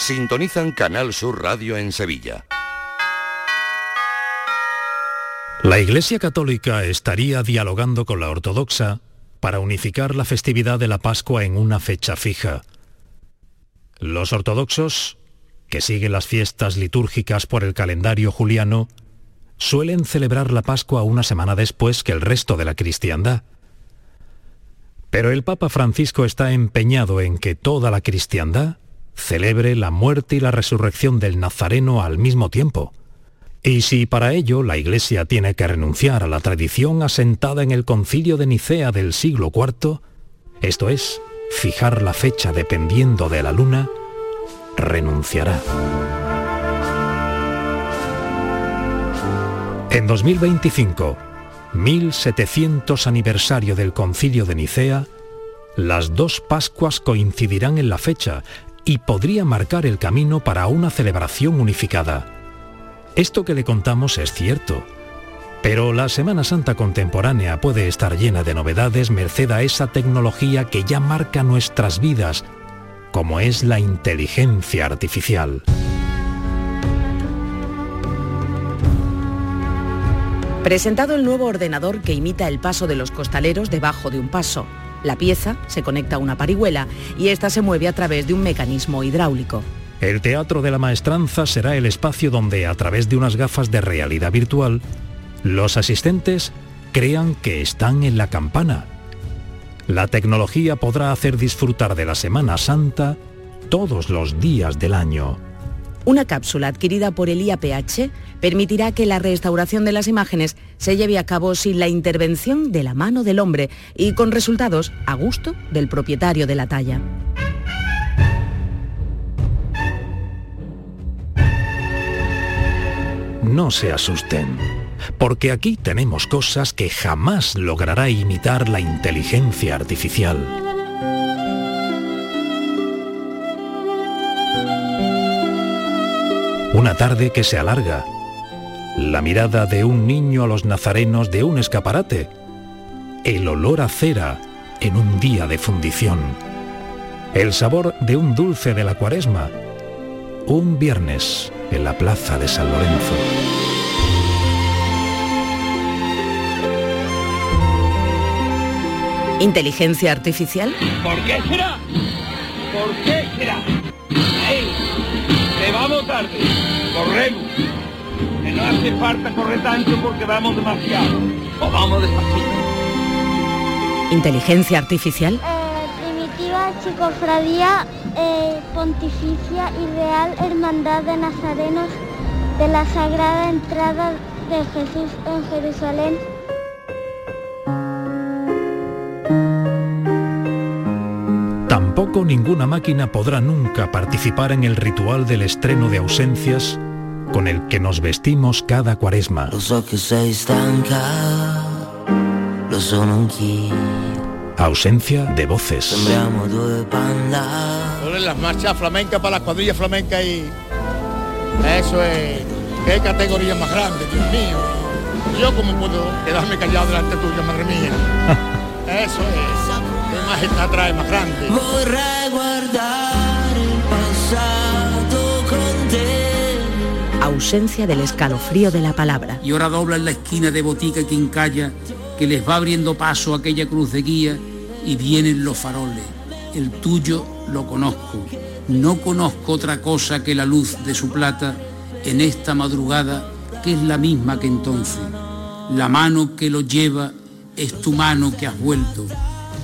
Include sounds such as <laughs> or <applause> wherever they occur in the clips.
sintonizan Canal Sur Radio en Sevilla. La Iglesia Católica estaría dialogando con la Ortodoxa para unificar la festividad de la Pascua en una fecha fija. Los ortodoxos, que siguen las fiestas litúrgicas por el calendario juliano, suelen celebrar la Pascua una semana después que el resto de la cristiandad. Pero el Papa Francisco está empeñado en que toda la cristiandad celebre la muerte y la resurrección del Nazareno al mismo tiempo. Y si para ello la Iglesia tiene que renunciar a la tradición asentada en el concilio de Nicea del siglo IV, esto es, fijar la fecha dependiendo de la luna, renunciará. En 2025, 1700 aniversario del concilio de Nicea, las dos Pascuas coincidirán en la fecha y podría marcar el camino para una celebración unificada. Esto que le contamos es cierto, pero la Semana Santa contemporánea puede estar llena de novedades merced a esa tecnología que ya marca nuestras vidas, como es la inteligencia artificial. Presentado el nuevo ordenador que imita el paso de los costaleros debajo de un paso. La pieza se conecta a una parihuela y esta se mueve a través de un mecanismo hidráulico. El Teatro de la Maestranza será el espacio donde, a través de unas gafas de realidad virtual, los asistentes crean que están en la campana. La tecnología podrá hacer disfrutar de la Semana Santa todos los días del año. Una cápsula adquirida por el IAPH permitirá que la restauración de las imágenes se lleve a cabo sin la intervención de la mano del hombre y con resultados a gusto del propietario de la talla. No se asusten, porque aquí tenemos cosas que jamás logrará imitar la inteligencia artificial. Una tarde que se alarga. La mirada de un niño a los nazarenos de un escaparate. El olor a cera en un día de fundición. El sabor de un dulce de la cuaresma. Un viernes en la plaza de San Lorenzo. ¿Inteligencia artificial? ¿Por qué será? ¿Por qué será? ¡Ey! ¡Que vamos tarde! ¡Corremos! Que no hace falta correr tanto porque vamos demasiado. O vamos despacito. ¿Inteligencia artificial? primitiva Chicofradía eh, Pontificia y Real Hermandad de Nazarenos de la Sagrada Entrada de Jesús en Jerusalén. Tampoco ninguna máquina podrá nunca participar en el ritual del estreno de ausencias con el que nos vestimos cada cuaresma. Lo so che sei stanca, lo sono anch'io. Ausencia de voces. Ponen las marchas flamencas para las cuadrillas flamencas y eso es qué categoría más grande, Dios mío. Yo como puedo quedarme callado delante tuya, madre mía. <laughs> Eso es. Más grande. Con te. Ausencia del escalofrío de la palabra. Y ahora dobla en la esquina de botica quien calla, que les va abriendo paso a aquella cruz de guía y vienen los faroles. El tuyo lo conozco. No conozco otra cosa que la luz de su plata en esta madrugada que es la misma que entonces. La mano que lo lleva es tu mano que has vuelto.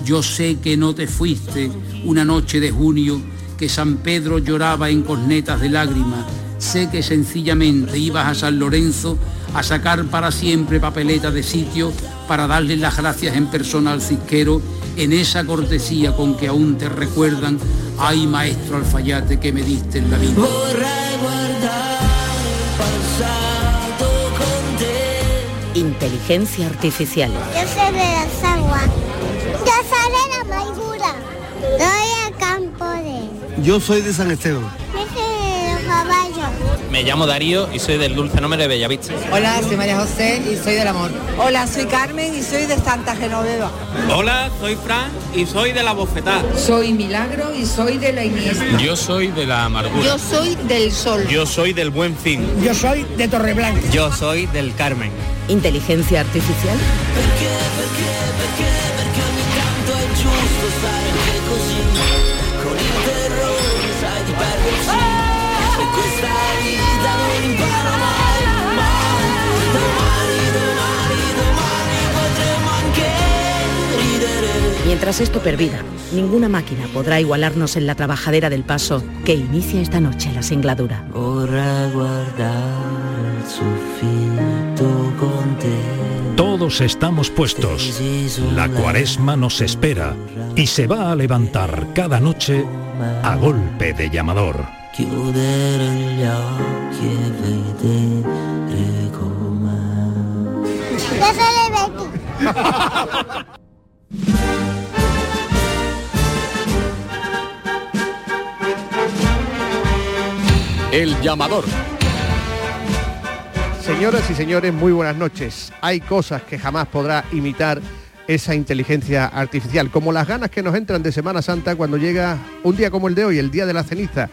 Yo sé que no te fuiste una noche de junio que San Pedro lloraba en cornetas de lágrimas. Sé que sencillamente ibas a San Lorenzo a sacar para siempre papeleta de sitio para darle las gracias en persona al cisquero en esa cortesía con que aún te recuerdan, ay maestro alfayate que me diste en la vida. Inteligencia artificial. Yo soy de las aguas. Yo soy de la amargura. Soy el campo de... Yo soy de San Esteban. Yo soy de los caballos. Me llamo Darío y soy del Dulce Nombre de Bellavista. Hola, soy María José y soy del amor. Hola, soy Carmen y soy de Santa Genoveva. Hola, soy Fran y soy de la Bofetá. Soy Milagro y soy de la Iniesta. Yo soy de la Amargura. Yo soy del Sol. Yo soy del Buen Fin. Yo soy de Torreblanca. Yo soy del Carmen. ¿Inteligencia artificial? Mientras esto perviva, ninguna máquina podrá igualarnos en la trabajadera del paso que inicia esta noche la singladura. Estamos puestos. La cuaresma nos espera y se va a levantar cada noche a golpe de llamador. Chiudere gli Señoras y señores, muy buenas noches. Hay cosas que jamás podrá imitar esa inteligencia artificial, como las ganas que nos entran de Semana Santa cuando llega un día como el de hoy, el Día de la Ceniza.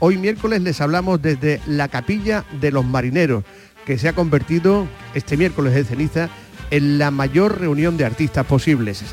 Hoy miércoles les hablamos desde la Capilla de los Marineros, que se ha convertido este miércoles de ceniza en la mayor reunión de artistas posibles.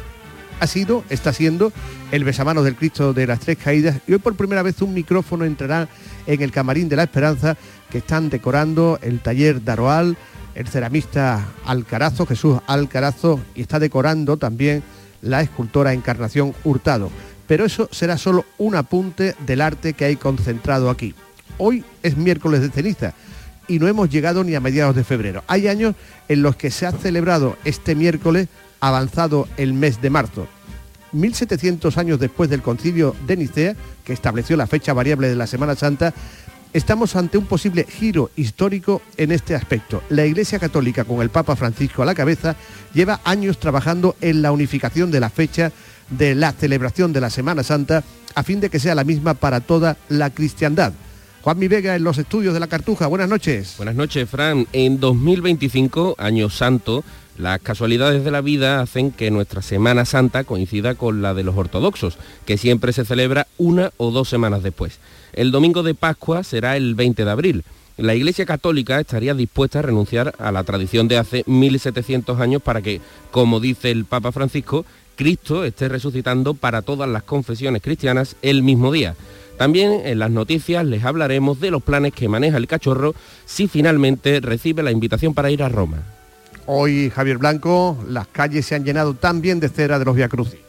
Ha sido, está siendo, el besamanos del Cristo de las Tres Caídas y hoy por primera vez un micrófono entrará en el Camarín de la Esperanza que están decorando el taller Daroal, el ceramista Alcarazo, Jesús Alcarazo, y está decorando también la escultora Encarnación Hurtado. Pero eso será solo un apunte del arte que hay concentrado aquí. Hoy es miércoles de ceniza y no hemos llegado ni a mediados de febrero. Hay años en los que se ha celebrado este miércoles avanzado el mes de marzo. 1700 años después del concilio de Nicea, que estableció la fecha variable de la Semana Santa, estamos ante un posible giro histórico en este aspecto. La Iglesia Católica, con el Papa Francisco a la cabeza, lleva años trabajando en la unificación de la fecha de la celebración de la Semana Santa a fin de que sea la misma para toda la cristiandad. Juan Mi Vega en los estudios de la Cartuja, buenas noches. Buenas noches, Fran. En 2025, año santo, las casualidades de la vida hacen que nuestra Semana Santa coincida con la de los ortodoxos, que siempre se celebra una o dos semanas después. El domingo de Pascua será el 20 de abril. La Iglesia Católica estaría dispuesta a renunciar a la tradición de hace 1700 años para que, como dice el Papa Francisco, Cristo esté resucitando para todas las confesiones cristianas el mismo día. También en las noticias les hablaremos de los planes que maneja el cachorro si finalmente recibe la invitación para ir a Roma. Hoy, Javier Blanco, las calles se han llenado también de cera de los Via Crucis.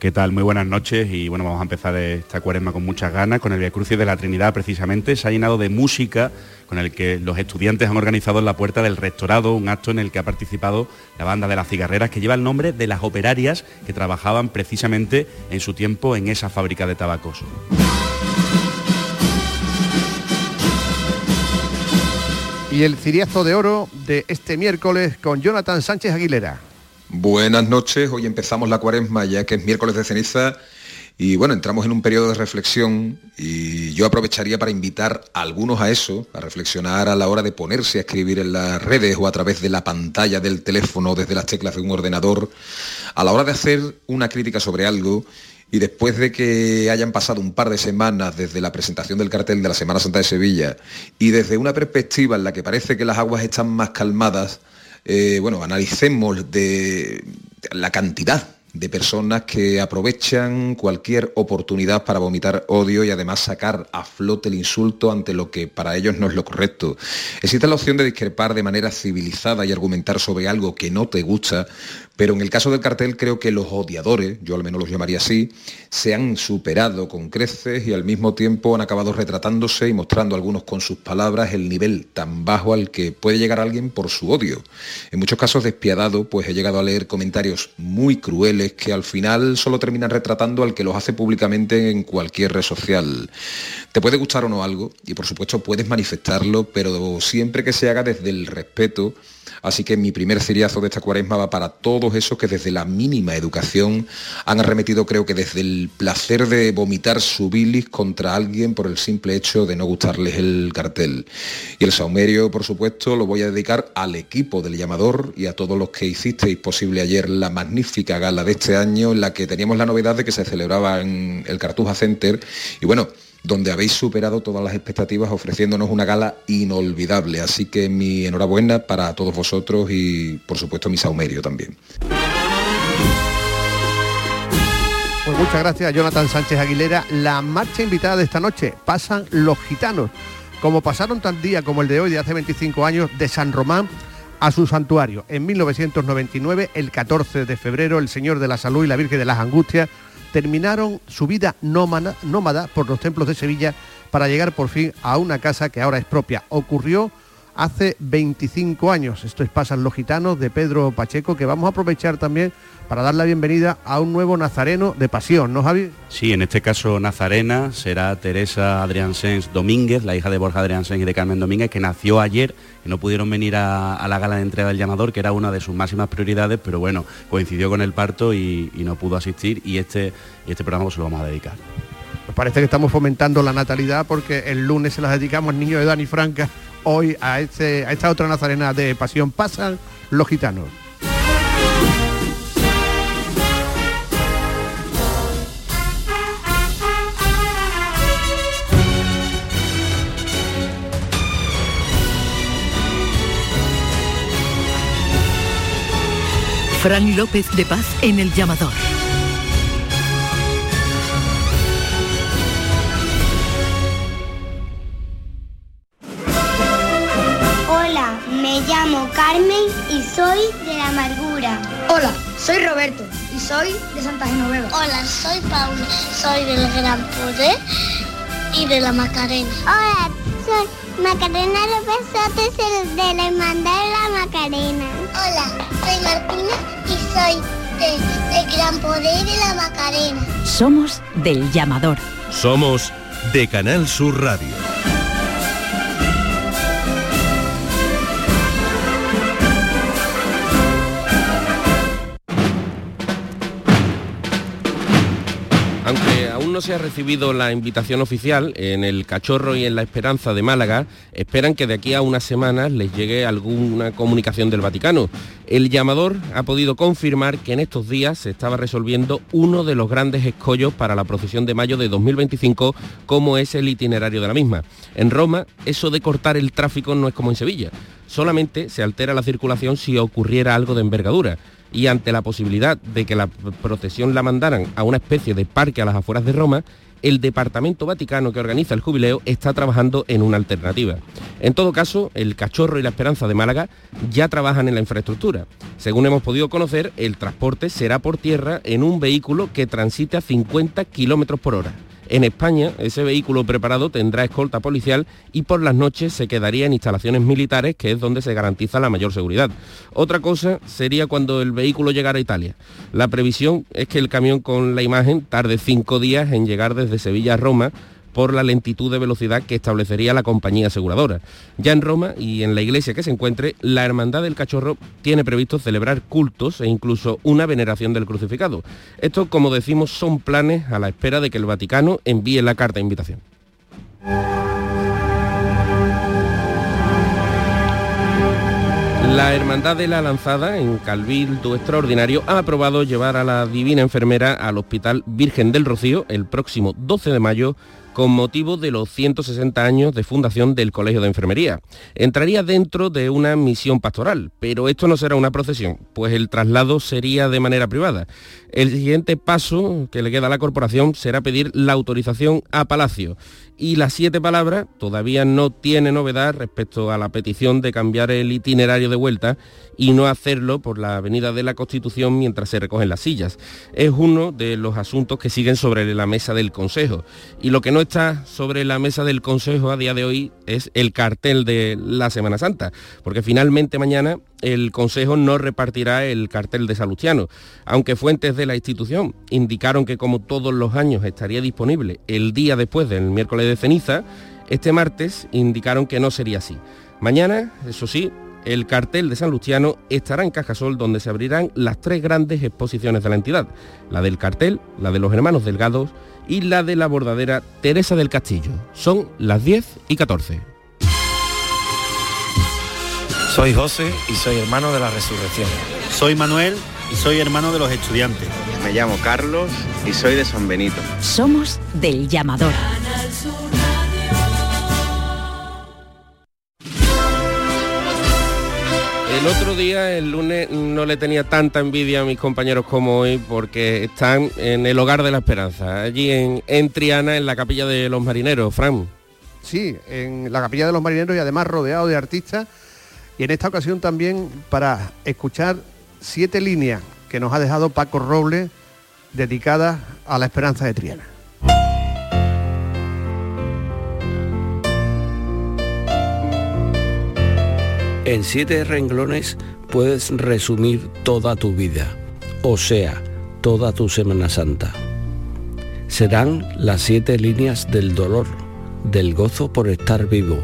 ¿Qué tal? Muy buenas noches y bueno, vamos a empezar esta cuaresma con muchas ganas, con el Via Crucis de la Trinidad precisamente. Se ha llenado de música con el que los estudiantes han organizado en la Puerta del Rectorado un acto en el que ha participado la banda de las cigarreras que lleva el nombre de las operarias que trabajaban precisamente en su tiempo en esa fábrica de tabacos. Y el ciriazo de oro de este miércoles con Jonathan Sánchez Aguilera. Buenas noches, hoy empezamos la cuaresma ya que es miércoles de ceniza y bueno, entramos en un periodo de reflexión y yo aprovecharía para invitar a algunos a eso, a reflexionar a la hora de ponerse a escribir en las redes o a través de la pantalla del teléfono desde las teclas de un ordenador, a la hora de hacer una crítica sobre algo y después de que hayan pasado un par de semanas desde la presentación del cartel de la Semana Santa de Sevilla y desde una perspectiva en la que parece que las aguas están más calmadas, eh, bueno, analicemos de la cantidad de personas que aprovechan cualquier oportunidad para vomitar odio y además sacar a flote el insulto ante lo que para ellos no es lo correcto. Existe la opción de discrepar de manera civilizada y argumentar sobre algo que no te gusta, pero en el caso del cartel creo que los odiadores, yo al menos los llamaría así, se han superado con creces y al mismo tiempo han acabado retratándose y mostrando algunos con sus palabras el nivel tan bajo al que puede llegar alguien por su odio. En muchos casos despiadado, pues he llegado a leer comentarios muy crueles que al final solo terminan retratando al que los hace públicamente en cualquier red social. Te puede gustar o no algo y por supuesto puedes manifestarlo, pero siempre que se haga desde el respeto. Así que mi primer ciriazo de esta cuaresma va para todos esos que desde la mínima educación han arremetido, creo que desde el placer de vomitar su bilis contra alguien por el simple hecho de no gustarles el cartel. Y el saumerio, por supuesto, lo voy a dedicar al equipo del llamador y a todos los que hicisteis posible ayer la magnífica gala de este año en la que teníamos la novedad de que se celebraba en el Cartuja Center. Y bueno, donde habéis superado todas las expectativas ofreciéndonos una gala inolvidable. Así que mi enhorabuena para todos vosotros y por supuesto mi saumerio también. Pues muchas gracias Jonathan Sánchez Aguilera. La marcha invitada de esta noche pasan los gitanos, como pasaron tan día como el de hoy de hace 25 años de San Román a su santuario. En 1999, el 14 de febrero, el Señor de la Salud y la Virgen de las Angustias terminaron su vida nómada, por los templos de Sevilla para llegar por fin a una casa que ahora es propia. Ocurrió hace 25 años. Esto es Pasan los Gitanos de Pedro Pacheco, que vamos a aprovechar también para dar la bienvenida a un nuevo nazareno de pasión, ¿no, Javi? Sí, en este caso nazarena será Teresa Adrián Sens Domínguez, la hija de Borja Adrián Sens y de Carmen Domínguez, que nació ayer, que no pudieron venir a, a la gala de entrega del llamador, que era una de sus máximas prioridades, pero bueno, coincidió con el parto y, y no pudo asistir y este, y este programa se lo vamos a dedicar. Pues parece que estamos fomentando la natalidad porque el lunes se las dedicamos al niño de Dani Franca, hoy a, esta otra nazarena de pasión. Pasan los gitanos. Fran López de Paz en el llamador. Llamo Carmen y soy de la amargura. Hola, soy Roberto y soy de Santa Genoveva. Hola, soy Paula, soy del Gran Poder y de la Macarena. Hola, soy Macarena López Soto, el de la Hermandad de la Macarena. Hola, soy Martina y soy de, de Gran Poder y de la Macarena. Somos del llamador. Somos de Canal Sur Radio. No se ha recibido la invitación oficial, en el Cachorro y en la Esperanza de Málaga esperan que de aquí a unas semanas les llegue alguna comunicación del Vaticano. El llamador ha podido confirmar que en estos días se estaba resolviendo uno de los grandes escollos para la procesión de mayo de 2025, como es el itinerario de la misma. En Roma, eso de cortar el tráfico no es como en Sevilla. Solamente se altera la circulación si ocurriera algo de envergadura y ante la posibilidad de que la procesión la mandaran a una especie de parque a las afueras de Roma, el Departamento Vaticano que organiza el jubileo está trabajando en una alternativa. En todo caso, el Cachorro y la Esperanza de Málaga ya trabajan en la infraestructura. Según hemos podido conocer, el transporte será por tierra en un vehículo que transite a 50 kilómetros por hora. En España, ese vehículo preparado tendrá escolta policial y por las noches se quedaría en instalaciones militares, que es donde se garantiza la mayor seguridad. Otra cosa sería cuando el vehículo llegara a Italia. La previsión es que el camión con la imagen tarde cinco días en llegar desde Sevilla a Roma, por la lentitud de velocidad que establecería la compañía aseguradora. Ya en Roma y en la iglesia que se encuentre, la Hermandad del Cachorro tiene previsto celebrar cultos e incluso una veneración del crucificado. Esto, como decimos, son planes a la espera de que el Vaticano envíe la carta de invitación. La Hermandad de la Lanzada, en Calvildo Extraordinario, ha aprobado llevar a la Divina Enfermera al Hospital Virgen del Rocío el próximo 12 de mayo con motivo de los 160 años de fundación del Colegio de Enfermería. Entraría dentro de una misión pastoral, pero esto no será una procesión, pues el traslado sería de manera privada. El siguiente paso que le queda a la corporación será pedir la autorización a Palacio. Y las siete palabras todavía no tiene novedad respecto a la petición de cambiar el itinerario de vuelta y no hacerlo por la Avenida de la Constitución mientras se recogen las sillas. Es uno de los asuntos que siguen sobre la mesa del Consejo. Y lo que no está sobre la mesa del Consejo a día de hoy es el cartel de la Semana Santa, porque finalmente mañana el Consejo no repartirá el cartel de Salustiano, aunque fuentes de la institución indicaron que como todos los años estaría disponible el día después del miércoles de ceniza, este martes indicaron que no sería así. Mañana, eso sí, el cartel de San Luciano estará en Cajasol donde se abrirán las tres grandes exposiciones de la entidad, la del cartel, la de los hermanos Delgados y la de la bordadera Teresa del Castillo. Son las 10 y 14. Soy José y soy hermano de la resurrección. Soy Manuel y soy hermano de los estudiantes. Me llamo Carlos y soy de San Benito. Somos del llamador. El otro día, el lunes, no le tenía tanta envidia a mis compañeros como hoy porque están en el Hogar de la Esperanza, allí en, en Triana, en la Capilla de los Marineros. Fran. Sí, en la Capilla de los Marineros y además rodeado de artistas. Y en esta ocasión también para escuchar siete líneas que nos ha dejado Paco Robles dedicadas a la esperanza de Triana. En siete renglones puedes resumir toda tu vida, o sea, toda tu Semana Santa. Serán las siete líneas del dolor, del gozo por estar vivo,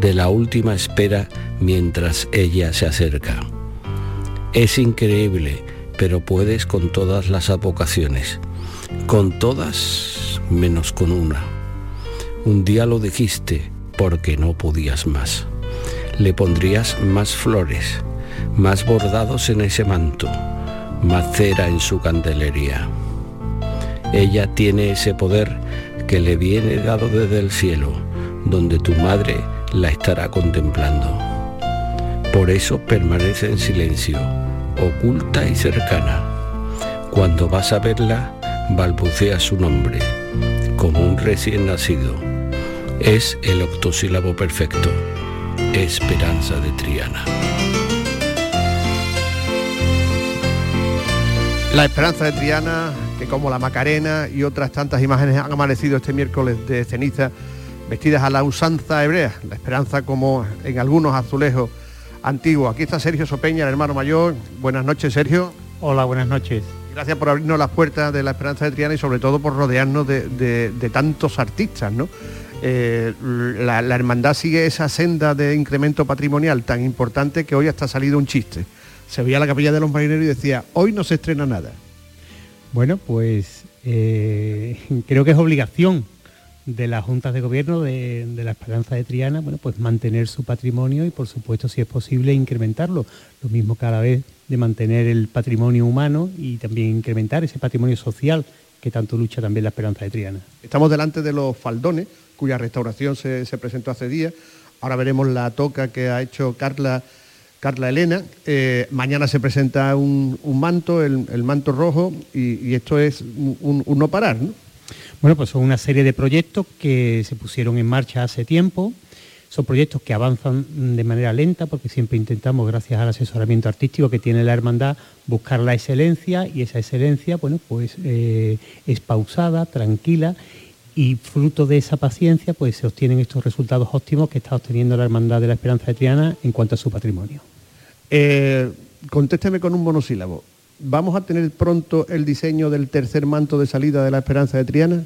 de la última espera mientras ella se acerca. Es increíble, pero puedes con todas las avocaciones, con todas menos con una. Un día lo dijiste porque no podías más le pondrías más flores, más bordados en ese manto, más cera en su candelería. Ella tiene ese poder que le viene dado desde el cielo, donde tu madre la estará contemplando. Por eso permanece en silencio, oculta y cercana. Cuando vas a verla, balbucea su nombre, como un recién nacido. Es el octosílabo perfecto Esperanza de Triana. La Esperanza de Triana, que como la Macarena y otras tantas imágenes han amanecido este miércoles de ceniza, vestidas a la usanza hebrea, la esperanza como en algunos azulejos antiguos. Aquí está Sergio Sopeña, el hermano mayor. Buenas noches, Sergio. Hola, buenas noches. Gracias por abrirnos las puertas de la Esperanza de Triana y sobre todo por rodearnos de, de- de tantos artistas, ¿no? Eh, la, la hermandad sigue esa senda de incremento patrimonial tan importante que hoy hasta ha salido un chiste. Se veía la capilla de los marineros y decía, hoy no se estrena nada. Bueno, pues eh, <laughs> creo que es obligación de las juntas de gobierno de, de la Esperanza de Triana, bueno, pues mantener su patrimonio y por supuesto, si es posible, incrementarlo. Lo mismo cada vez de mantener el patrimonio humano y también incrementar ese patrimonio social que tanto lucha también la Esperanza de Triana. Estamos delante de los faldones, cuya restauración se, se presentó hace días. Ahora veremos la toca que ha hecho Carla, Carla Elena. Eh, mañana se presenta un, un manto, el, el manto rojo, y, esto es un, un- un no parar, ¿no? Bueno, pues son una serie de proyectos que se pusieron en marcha hace tiempo. Son proyectos que avanzan de manera lenta porque siempre intentamos, gracias al asesoramiento artístico que tiene la hermandad, buscar la excelencia y esa excelencia, bueno, pues eh, es pausada, tranquila y fruto de esa paciencia, pues se obtienen estos resultados óptimos que está obteniendo la hermandad de la Esperanza de Triana en cuanto a su patrimonio. Eh, contésteme con un monosílabo. ¿Vamos a tener pronto el diseño del tercer manto de salida de la Esperanza de Triana?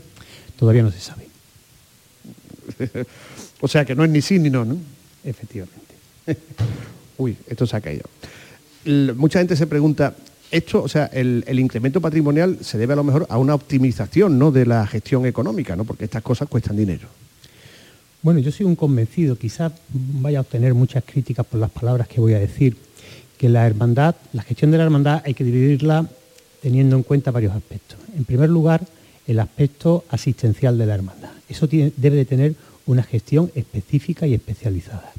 Todavía no se sabe. <laughs> o sea que no es ni sí ni no, ¿no? Efectivamente. <laughs> Uy, esto se ha caído. L- mucha gente se pregunta, esto, o sea, el, el incremento patrimonial se debe a lo mejor a una optimización, ¿no? De la gestión económica, ¿no? Porque estas cosas cuestan dinero. Bueno, yo soy un convencido, quizás vaya a obtener muchas críticas por las palabras que voy a decir, que la hermandad, la gestión de la hermandad hay que dividirla teniendo en cuenta varios aspectos. En primer lugar, el aspecto asistencial de la hermandad. Eso debe de tener una gestión específica y especializada.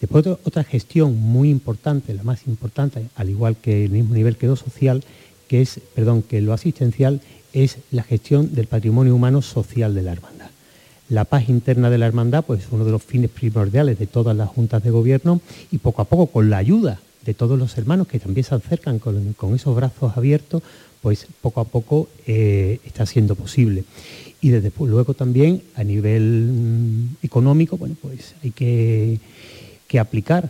Después otra- otra gestión muy importante, la más importante, al igual que el mismo nivel que lo social, que es, perdón, que lo asistencial es la gestión del patrimonio humano social de la hermandad. La paz interna de la hermandad pues, es uno de los fines primordiales de todas las juntas de gobierno y poco a poco, con la ayuda de todos los hermanos que también se acercan con, esos brazos abiertos, pues poco a poco eh, está siendo posible. Y desde luego también a nivel mm, económico, bueno, pues hay que, que aplicar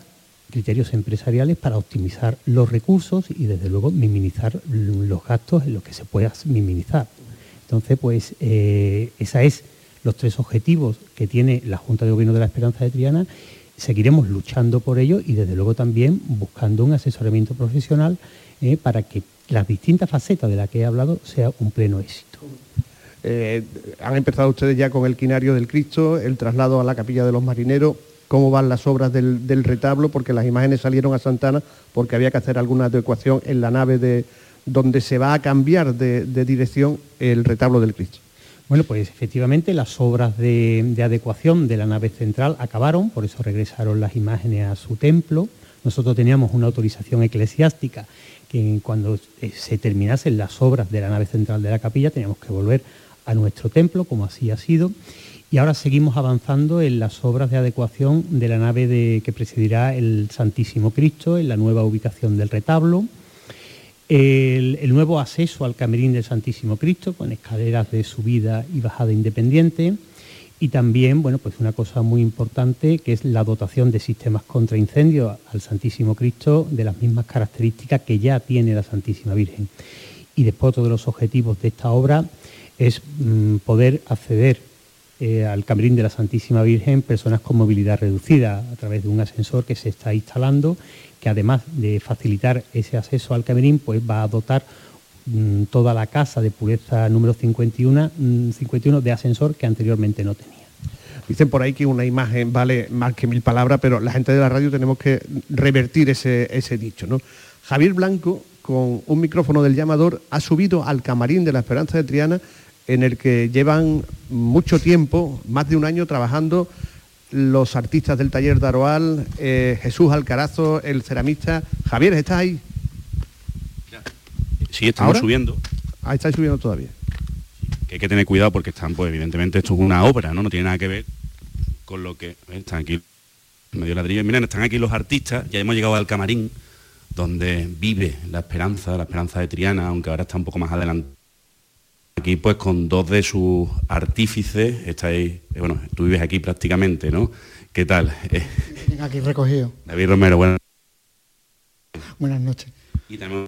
criterios empresariales para optimizar los recursos y desde luego minimizar los gastos en los que se pueda minimizar. Entonces, pues eh, esa es los tres objetivos que tiene la Junta de Gobierno de la Esperanza de Triana. Seguiremos luchando por ello y desde luego también buscando un asesoramiento profesional eh, para que las distintas facetas de las que he hablado sea un pleno éxito. Eh, han empezado ustedes ya con el quinario del Cristo, el traslado a la capilla de los marineros, cómo van las obras del, retablo, porque las imágenes salieron a Santana porque había que hacer alguna adecuación en la nave de donde se va a cambiar de, dirección el retablo del Cristo. Bueno, pues efectivamente las obras de, adecuación de la nave central acabaron, por eso regresaron las imágenes a su templo. Nosotros teníamos una autorización eclesiástica que cuando eh, se terminasen las obras de la nave central de la capilla teníamos que volver a nuestro templo, como así ha sido. Y ahora seguimos avanzando en las obras de adecuación de la nave que presidirá el Santísimo Cristo, en la nueva ubicación del retablo, el, nuevo acceso al camerín del Santísimo Cristo, con escaleras de subida y bajada independiente, y también, bueno, pues una cosa muy importante que es la dotación de sistemas contra incendios al Santísimo Cristo de las mismas características que ya tiene la Santísima Virgen. Y después otro de los objetivos de esta obra es mm, poder acceder eh, al Camerín de la Santísima Virgen personas con movilidad reducida a través de un ascensor que se está instalando, que además de facilitar ese acceso al Camerín, pues va a dotar mm, toda la casa de pureza número 51, 51 mm, de ascensor que anteriormente no tenía. Dicen por ahí que una imagen vale más que mil palabras, pero la gente de la radio tenemos que revertir ese, dicho. ¿no? Javier Blanco, con un micrófono del llamador, ha subido al camarín de la Esperanza de Triana en el que llevan mucho tiempo, más de un año trabajando los artistas del taller de Aroal, eh, Jesús Alcarazo, el ceramista. Javier, ¿estás ahí? Sí, estamos subiendo. Ah, estáis subiendo todavía. Que hay que tener cuidado porque están, pues evidentemente esto es una obra, ¿no? No tiene nada que ver con lo que... Están aquí medio ladrillo. Miren, están aquí los artistas, ya hemos llegado al camarín, donde vive la esperanza, la esperanza de Triana, aunque ahora está un poco más adelante Aquí pues con dos de sus artífices, estáis, eh, bueno, tú vives aquí prácticamente, ¿no? ¿Qué tal? Eh, aquí recogido. David Romero, buenas Buenas noches. Y tenemos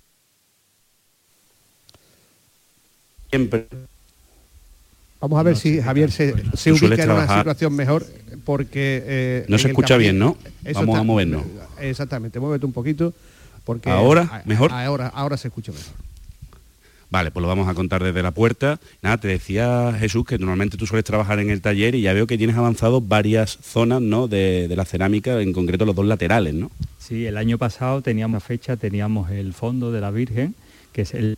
siempre. Vamos a ver si Javier se, se ubica en una situación mejor, porque... Eh, no se escucha bien, ¿no? Vamos a movernos. Exactamente, muévete un poquito, porque... ¿Ahora? ¿Mejor? Ahora, ahora se escucha mejor. Vale, pues lo vamos a contar desde la puerta. Nada, te decía Jesús que normalmente tú sueles trabajar en el taller y ya veo que tienes avanzado varias zonas ¿no? de, la cerámica, en concreto los dos laterales, ¿no? Sí, el año pasado teníamos fecha, teníamos el fondo de la Virgen, que es el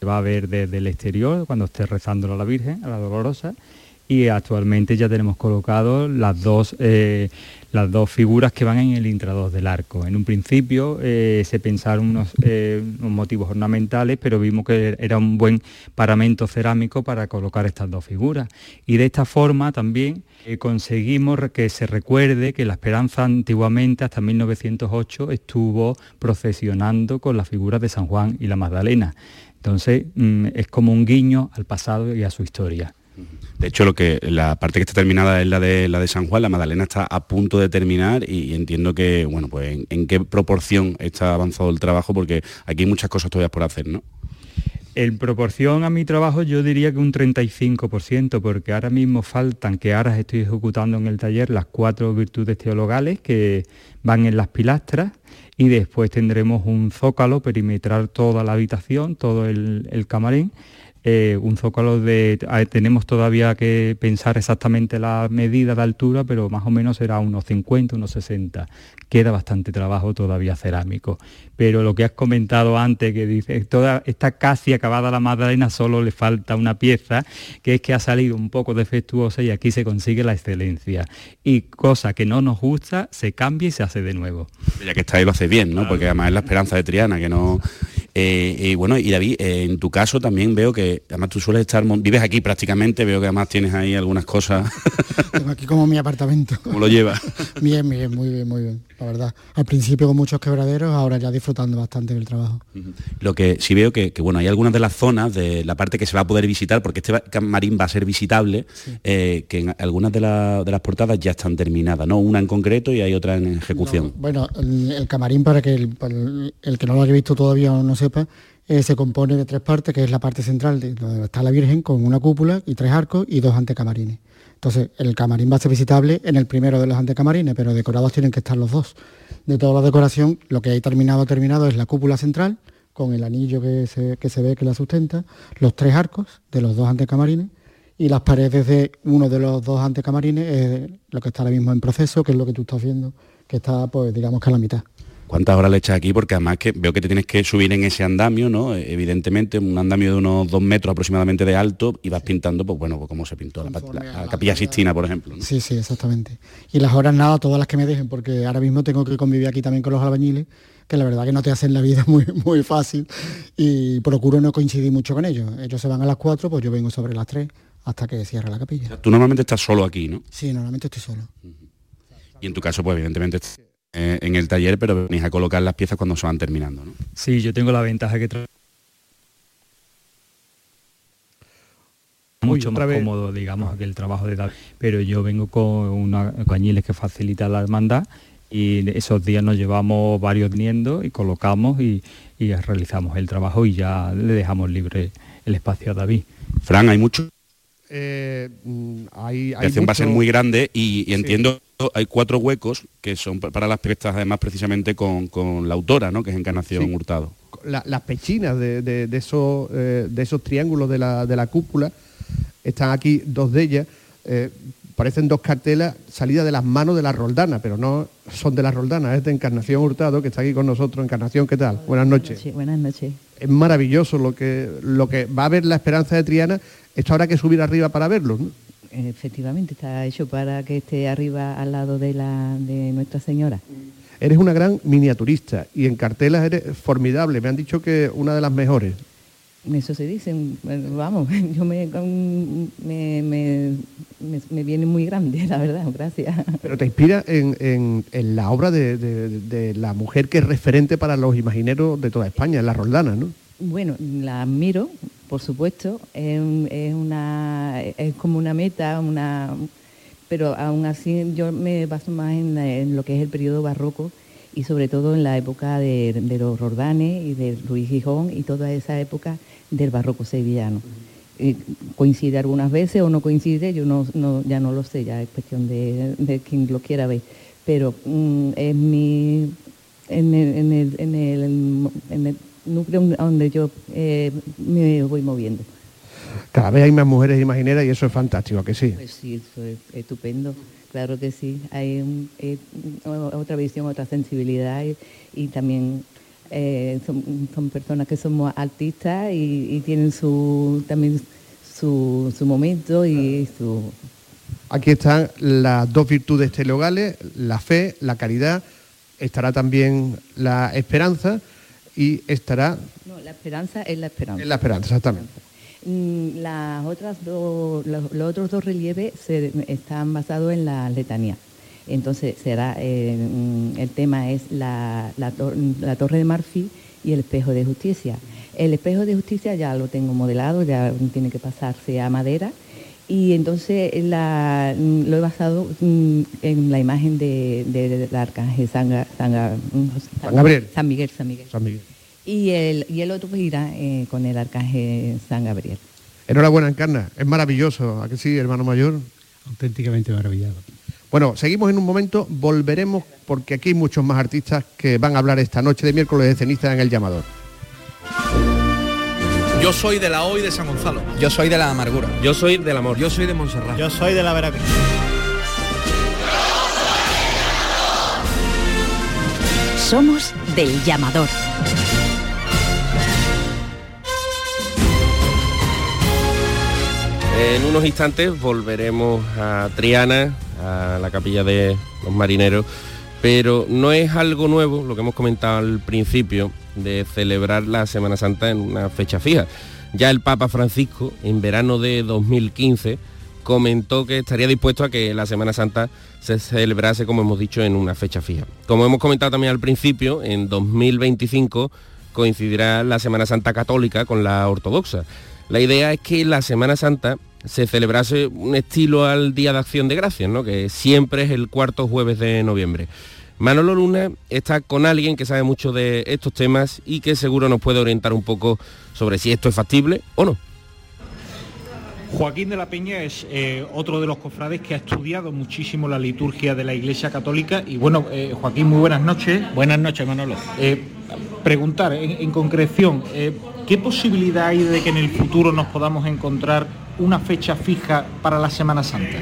que va a ver desde el exterior cuando esté rezando a la Virgen, a la Dolorosa, y actualmente ya tenemos colocado las dos, eh, las dos figuras que van en el intradós del arco. En un principio eh, se pensaron eh, unos, motivos ornamentales, pero vimos que era un buen paramento cerámico para colocar estas dos figuras. Y de esta forma también conseguimos que se recuerde que la Esperanza antiguamente, hasta 1908, estuvo procesionando con las figuras de San Juan y la Magdalena. Entonces mm, es como un guiño al pasado y a su historia. De hecho, lo que la parte que está terminada es la de la de San Juan, la Magdalena está a punto de terminar y, entiendo que, bueno, pues en, qué proporción está avanzado el trabajo, porque aquí hay muchas cosas todavía por hacer, ¿no? En proporción a mi trabajo yo diría que un 35%, porque ahora mismo faltan, que ahora estoy ejecutando en el taller, las cuatro virtudes teologales que van en las pilastras y después tendremos un zócalo perimetral toda la habitación, todo el, el camarín eh, un zócalo de... tenemos todavía que pensar exactamente la medida de altura, pero más o menos será unos 50, unos 60. Queda bastante trabajo todavía cerámico. Pero lo que has comentado antes, que dice, toda está casi acabada la Magdalena, solo le falta una pieza, que es que ha salido un poco defectuosa y aquí se consigue la excelencia. Y cosa que no nos gusta, se cambia y se hace de nuevo. Ya que está ahí lo hace bien, ¿no? Porque además es la esperanza de Triana, que no eh, y bueno, y David, eh, en tu caso también veo que, además tú sueles estar, vives aquí prácticamente, veo que además tienes ahí algunas cosas. <laughs> Tengo aquí como mi apartamento. ¿Cómo lo llevas? <laughs> bien, bien, muy bien, muy bien. la verdad. Al principio con muchos quebraderos, ahora ya disfrutando bastante del trabajo. Lo que sí veo que, que, bueno, hay algunas de las zonas de la parte que se va a poder visitar, porque este camarín va a ser visitable, eh, que en algunas de, la- de las portadas ya están terminadas, ¿no? Una en concreto y hay otra en ejecución. Bueno, el, el camarín, para que el, el- el que no lo haya visto todavía no sepa, eh, se compone de tres partes, que es la parte central, de, donde está la Virgen, con una cúpula y tres arcos y dos antecamarines. Entonces, el camarín va a ser visitable en el primero de los antecamarines, pero decorados tienen que estar los dos. De toda la decoración, lo que hay terminado, terminado es la cúpula central, con el anillo que se, que se ve que la sustenta, los tres arcos de los dos antecamarines y las paredes de uno de los dos antecamarines es lo que está ahora mismo en proceso, que es lo que tú estás viendo, que está, pues digamos que a la mitad. ¿Cuántas horas le echas aquí? Porque además que veo que te tienes que subir en ese andamio, ¿no? Eh, Evidentemente, un andamio de unos dos metros aproximadamente de alto y vas pintando, pues bueno, pues como se pintó la, la- la capilla Sistina, por ejemplo. ¿no? Sí, sí, exactamente. Y las horas nada, todas las que me dejen, porque ahora mismo tengo que convivir aquí también con los albañiles, que la verdad que no te hacen la vida <laughs> muy, muy fácil y procuro no coincidir mucho con ellos. Ellos se van a las 4, pues yo vengo sobre las 3 hasta que cierre la capilla. Tú normalmente estás solo aquí, ¿no? Sí, normalmente estoy solo. Y en tu caso, pues evidentemente eh, en el taller, pero venís a colocar las piezas cuando se van terminando, ¿no? Sí, yo tengo la ventaja que tra- mucho más vez. cómodo, digamos, que el trabajo de David. Pero yo vengo con unos cañiles que facilita la hermandad y esos días nos llevamos varios niendos y colocamos y, y realizamos el trabajo y ya le dejamos libre el espacio a David. Fran, hay mucho Eh, mm, hay, La hay acción va a ser mucho- muy grande y, y Sí. Hay cuatro huecos que son pa- para las piezas además precisamente con, con la autora, ¿no? Que es Encarnación Sí. Hurtado. la- las pechinas de, de- de esos, eh, de esos triángulos de la, de la cúpula, están aquí dos de ellas, eh, parecen dos cartelas salidas de las manos de la Roldana, pero no son de la Roldana, es de Encarnación Hurtado, que está aquí con nosotros. Encarnación, ¿qué tal? Buenas noches. Buenas noches. Es maravilloso lo que, lo que va a ver la esperanza de Triana, esto habrá que subir arriba para verlo. ¿no? Efectivamente, está hecho para que esté arriba al lado de, la, de Nuestra Señora. Eres una gran miniaturista y en cartelas eres formidable, me han dicho que una de las mejores. Eso se dice, bueno, vamos, <laughs> yo me, me, me- me viene muy grande, <laughs> la verdad, gracias. Pero te inspira en, en- en la obra de, de- de la mujer que es referente para los imagineros de toda España, la Roldana, ¿no? Bueno, la admiro, por supuesto, es, un- es una, es como una meta, una, pero aún así yo me baso más en, lo que es el periodo barroco y sobre todo en la época de, los Rordanes y de Ruiz Gijón y toda esa época del barroco sevillano. Eh, coincide algunas veces o no coincide, yo no, no- ya no lo sé, ya es cuestión de, de quien lo quiera ver. Pero mm, es mi, en el, en el, en el núcleo donde yo eh, me voy moviendo. Cada vez hay más mujeres imagineras y eso es fantástico, ¿a que sí? Pues sí, eso es estupendo, claro que sí. Hay un- eh, otra visión, otra sensibilidad y, y también eh, son, son personas que somos artistas y, y tienen su también su, su momento y su... Aquí están las dos virtudes teologales, la fe, la caridad, estará también la esperanza y estará No, la esperanza es la esperanza. en la esperanza, exactamente. Mm, Las otras dos, los, los otros dos relieves se- están basados en la letanía. Entonces será eh, mm, el tema es la, la tor- la torre de marfil y el espejo de justicia. El espejo de justicia ya lo tengo modelado, ya tiene que pasarse a madera y entonces la- mm, lo he basado mm, en la imagen de- de- del arcángel San, mm, San Gabriel. San Miguel, San Miguel. San Miguel. Y el, y el otro pues irá eh, con el arcángel San Gabriel. Enhorabuena, Encarna, es maravilloso, ¿a que sí, hermano mayor? Auténticamente maravillado. Bueno, seguimos en un momento, volveremos porque aquí hay muchos más artistas que van a hablar esta noche de miércoles de ceniza en el llamador. Yo soy de la hoy de San Gonzalo. Yo soy de la amargura. Yo soy del amor. Yo soy de Montserrat. Yo soy de la Veracruz. Somos del llamador. En unos instantes volveremos a Triana, a la capilla de los marineros, pero no es algo nuevo, lo que hemos comentado al principio, de celebrar la Semana Santa en una fecha fija. Ya el Papa Francisco, en verano de 2015, comentó que estaría dispuesto a que la Semana Santa se celebrase, como hemos dicho, en una fecha fija. Como hemos comentado también al principio, en 2025 coincidirá la Semana Santa católica con la ortodoxa. La idea es que la Semana Santa se celebrase un estilo al Día de Acción de Gracias, ¿no? que siempre es el cuarto jueves de noviembre. Manolo Luna está con alguien que sabe mucho de estos temas y que seguro nos puede orientar un poco sobre si esto es factible o no. Joaquín de la Peña es eh, otro de los cofrades que ha estudiado muchísimo la liturgia de la Iglesia Católica y bueno, eh, Joaquín, muy buenas noches. Buenas noches, Manolo. Eh, preguntar en, en concreción, ¿qué posibilidad hay de que en el futuro nos podamos encontrar una fecha fija para la Semana Santa?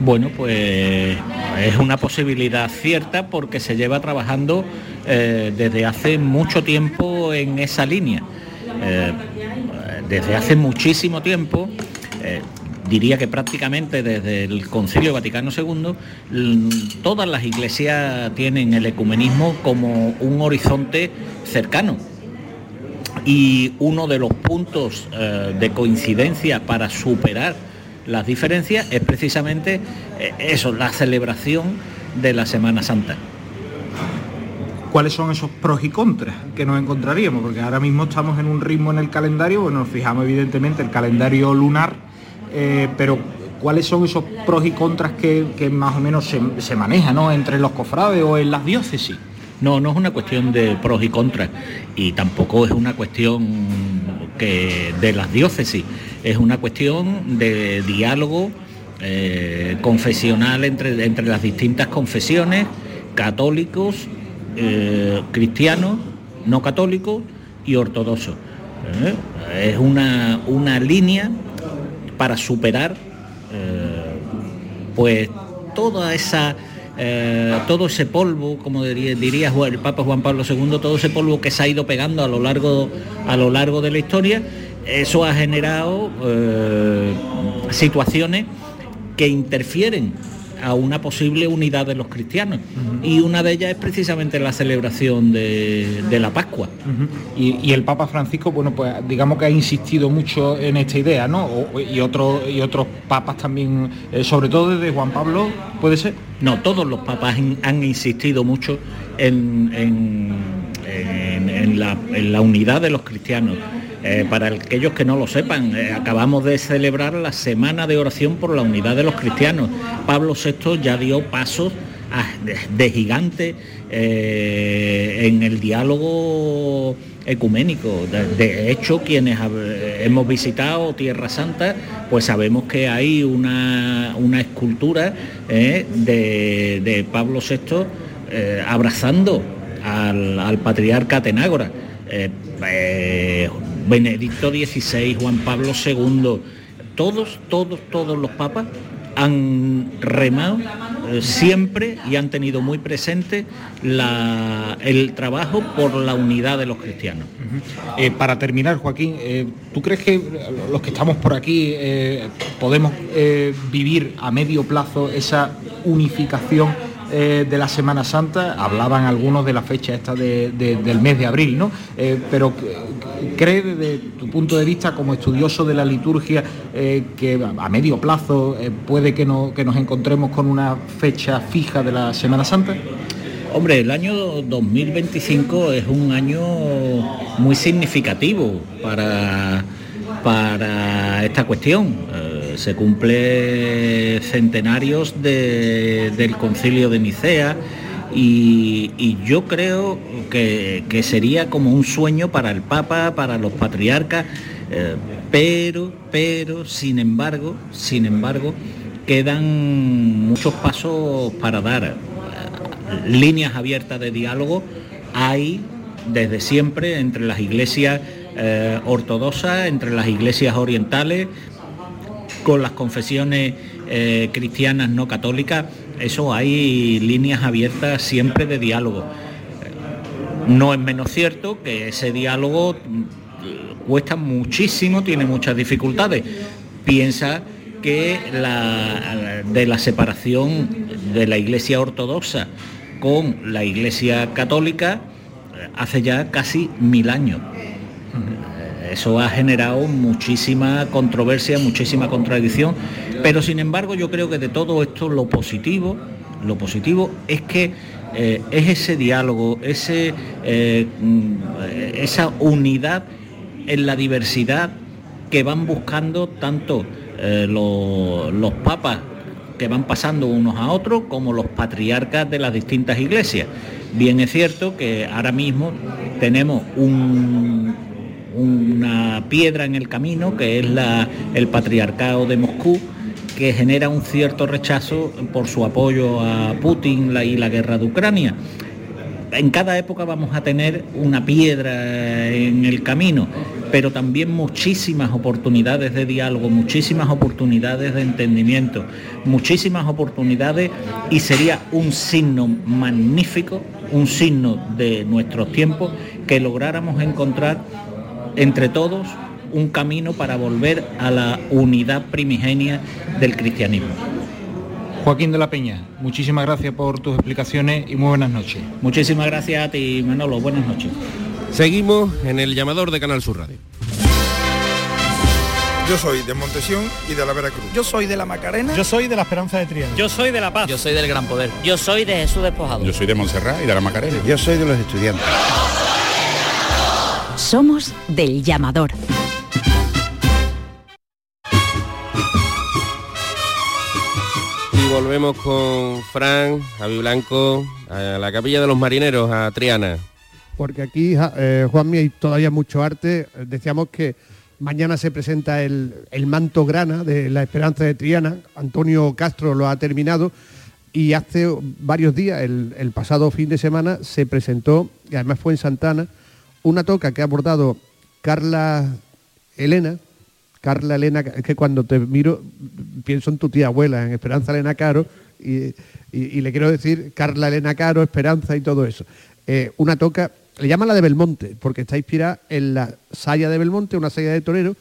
Bueno, pues es una posibilidad cierta porque se lleva trabajando desde hace mucho tiempo en esa línea desde hace muchísimo tiempo, eh, diría que prácticamente desde el Concilio Vaticano II, todas las iglesias tienen el ecumenismo como un horizonte cercano. Y uno de los puntos eh, de coincidencia para superar las diferencias es precisamente eh, eso, la celebración de la Semana Santa cuáles son esos pros y contras que nos encontraríamos, porque ahora mismo estamos en un ritmo en el calendario, bueno, nos fijamos evidentemente el calendario lunar, eh, pero cuáles son esos pros y contras que, más o menos se, manejan ¿no? entre los cofrades o en las diócesis. No, no es una cuestión de pros y contras y tampoco es una cuestión que de las diócesis, es una cuestión de diálogo eh, confesional entre, entre las distintas confesiones, católicos eh, cristianos, no católicos y ortodoxos. ¿eh? Es una, una, línea para superar pues toda esa todo ese polvo, como diría, el Papa Juan Pablo II, todo ese polvo que se ha ido pegando a lo largo, a lo largo de la historia, eso ha generado situaciones que interfieren a una posible unidad de los cristianos. Y una de ellas es precisamente la celebración de, la Pascua. y, el Papa Francisco, bueno, pues digamos que ha insistido mucho en esta idea, ¿no? y, otros y otros papas también, eh, sobre todo desde Juan Pablo, ¿puede ser? No, todos los papas han, insistido mucho en, en, la, unidad de los cristianos. Eh, para aquellos que no lo sepan, eh, acabamos de celebrar la Semana de Oración por la Unidad de los Cristianos. Pablo VI ya dio pasos de, gigante eh, en el diálogo ecuménico. De, hecho, quienes hemos visitado Tierra Santa, pues sabemos que hay una, escultura de, Pablo VI abrazando al, patriarca Tenágora. Benedicto XVI, Juan Pablo II, todos, todos, todos los papas han remado eh, siempre y han tenido muy presente el trabajo por la unidad de los cristianos. Eh, para terminar, Joaquín, eh, ¿tú crees que los que estamos por aquí podemos vivir a medio plazo esa unificación? De la Semana Santa, hablaban algunos de la fecha esta del mes de abril, ¿no? pero ¿Cree desde tu punto de vista como estudioso de la liturgia eh, que a medio plazo eh, puede que, que nos encontremos con una fecha fija de la Semana Santa? Hombre, el año 2025 es un año muy significativo para, para esta cuestión. Se cumple centenarios del concilio de Nicea y, yo creo que, sería como un sueño para el Papa, para los patriarcas, eh, pero, pero, sin embargo, sin embargo, quedan muchos pasos para dar. Líneas abiertas de diálogo hay desde siempre entre las iglesias eh, ortodoxas, entre las iglesias orientales, con las confesiones cristianas no católicas eso hay líneas abiertas siempre de diálogo. No es menos cierto que ese diálogo cuesta muchísimo, tiene muchas dificultades. Piensa que de la separación de la Iglesia ortodoxa con la Iglesia católica hace ya casi mil años. Eso ha generado muchísima controversia, muchísima contradicción Pero sin embargo yo creo que de todo esto lo positivo, lo positivo es que eh, es ese diálogo, ese, eh, esa unidad en la diversidad que van buscando tanto eh, lo- los papas que van pasando unos a otros como los patriarcas de las distintas iglesias. Bien es cierto que ahora mismo tenemos un- una piedra en el camino que es la- el patriarcado de Moscú que genera un cierto rechazo por su apoyo a Putin y la guerra de Ucrania. En cada época vamos a tener una piedra en el camino, pero también muchísimas oportunidades de diálogo, muchísimas oportunidades de entendimiento, muchísimas oportunidades y sería un signo magnífico, un signo de nuestros tiempos, que lográramos encontrar entre todos un camino para volver a la unidad primigenia del cristianismo. Joaquín de la Peña, muchísimas gracias por tus explicaciones y muy buenas noches. Muchísimas gracias a ti, Manolo. Buenas noches. Seguimos en el llamador de Canal Sur Radio. Yo soy de Montesión y de la Veracruz. Yo soy de la Macarena. Yo soy de la Esperanza de Triana. Yo soy de La Paz. Yo soy del Gran Poder. Yo soy de Jesús Despojado. Yo soy de Montserrat y de la Macarena. Yo soy de los estudiantes. Somos del llamador. Y volvemos con Fran, Javi Blanco, a la capilla de los marineros, a Triana. porque aquí, eh, Juanmi, hay todavía mucho arte. Decíamos que mañana se presenta el, el manto grana de la Esperanza de Triana. Antonio Castro lo ha terminado y hace varios días, el, el pasado fin de semana, se presentó, y además fue en Santana, una toca que ha abordado Carla Elena. Carla Elena, es que cuando te miro pienso en tu tía abuela, en Esperanza Elena Caro, y, y- le quiero decir Carla Elena Caro, Esperanza y todo eso. Eh, una toca, le llaman la de Belmonte, porque está inspirada en la saya de Belmonte, una saya de torero,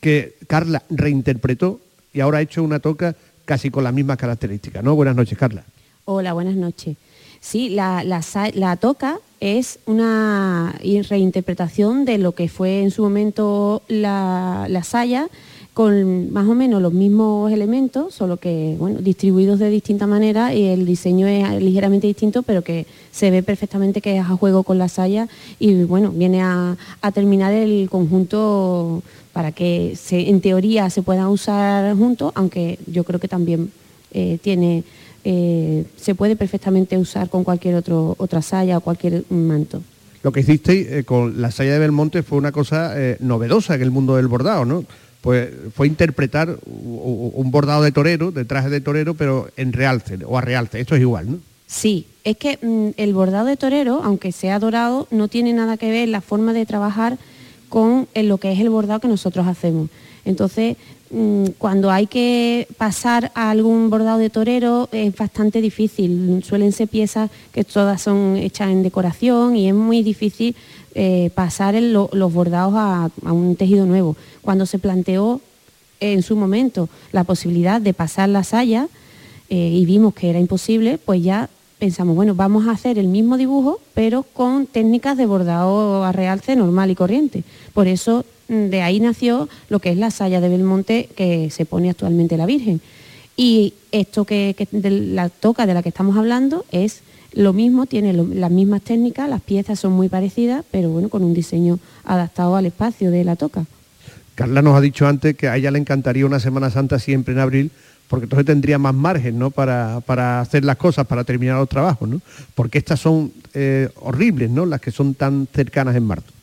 que Carla reinterpretó y ahora ha hecho una toca casi con las mismas características. ¿no? Buenas noches, Carla. Hola, buenas noches. Sí, la, la la toca es una reinterpretación de lo que fue en su momento la, la saya, con más o menos los mismos elementos, solo que bueno, distribuidos de distinta manera y el diseño es ligeramente distinto, pero que se ve perfectamente que es a juego con la saya y bueno, viene a, a terminar el conjunto para que en teoría se puedan usar juntos, aunque yo creo que también eh, tiene, eh, se puede perfectamente usar con cualquier otro, otra saya o cualquier manto. Lo que hicisteis eh, con la saya de Belmonte fue una cosa eh, novedosa en el mundo del bordado, ¿no? Pues fue interpretar un bordado de torero, de traje de torero, pero en realce o a realce. Esto es igual, ¿no? Sí, es que mm, el bordado de torero, aunque sea dorado, no tiene nada que ver la forma de trabajar con lo que es el bordado que nosotros hacemos. Entonces, cuando hay que pasar a algún bordado de torero es bastante difícil. Suelen ser piezas que todas son hechas en decoración y es muy difícil eh, pasar los bordados a, un tejido nuevo. Cuando se planteó en su momento la posibilidad de pasar la saya, eh, y vimos que era imposible, pues ya pensamos, bueno, vamos a hacer el mismo dibujo, pero con técnicas de bordado a realce normal y corriente. Por eso mm, de ahí nació lo que es la saya de Belmonte que se pone actualmente la Virgen. Y esto que, que la toca de la que estamos hablando es lo mismo, tiene las mismas técnicas, las piezas son muy parecidas, pero bueno, con un diseño adaptado al espacio de la toca. Carla nos ha dicho antes que a ella le encantaría una Semana Santa siempre en abril, porque entonces tendría más margen ¿no? para, para hacer las cosas, para terminar los trabajos, ¿no? Porque estas son eh, horribles, ¿no? Las que son tan cercanas en marzo.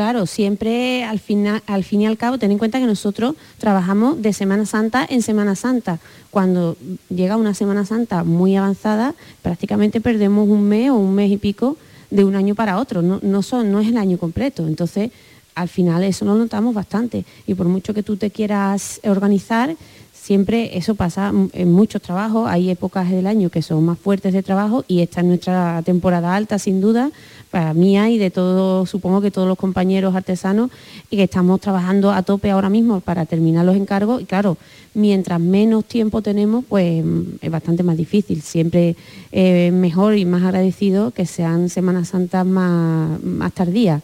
Claro, siempre al, al fin y al cabo, ten en cuenta que nosotros trabajamos de Semana Santa en Semana Santa. Cuando llega una Semana Santa muy avanzada, prácticamente perdemos un mes o un mes y pico de un año para otro. No, no, son, no es el año completo. Entonces, al final eso lo notamos bastante. Y por mucho que tú te quieras organizar, siempre eso pasa en muchos trabajos. Hay épocas del año que son más fuertes de trabajo y esta es nuestra temporada alta, sin duda, para mía y de todo, supongo que todos los compañeros artesanos, y que estamos trabajando a tope ahora mismo para terminar los encargos. Y claro, mientras menos tiempo tenemos, pues mm, es bastante más difícil. Siempre eh, mejor y más agradecido que sean Semanas Santas más, más tardías.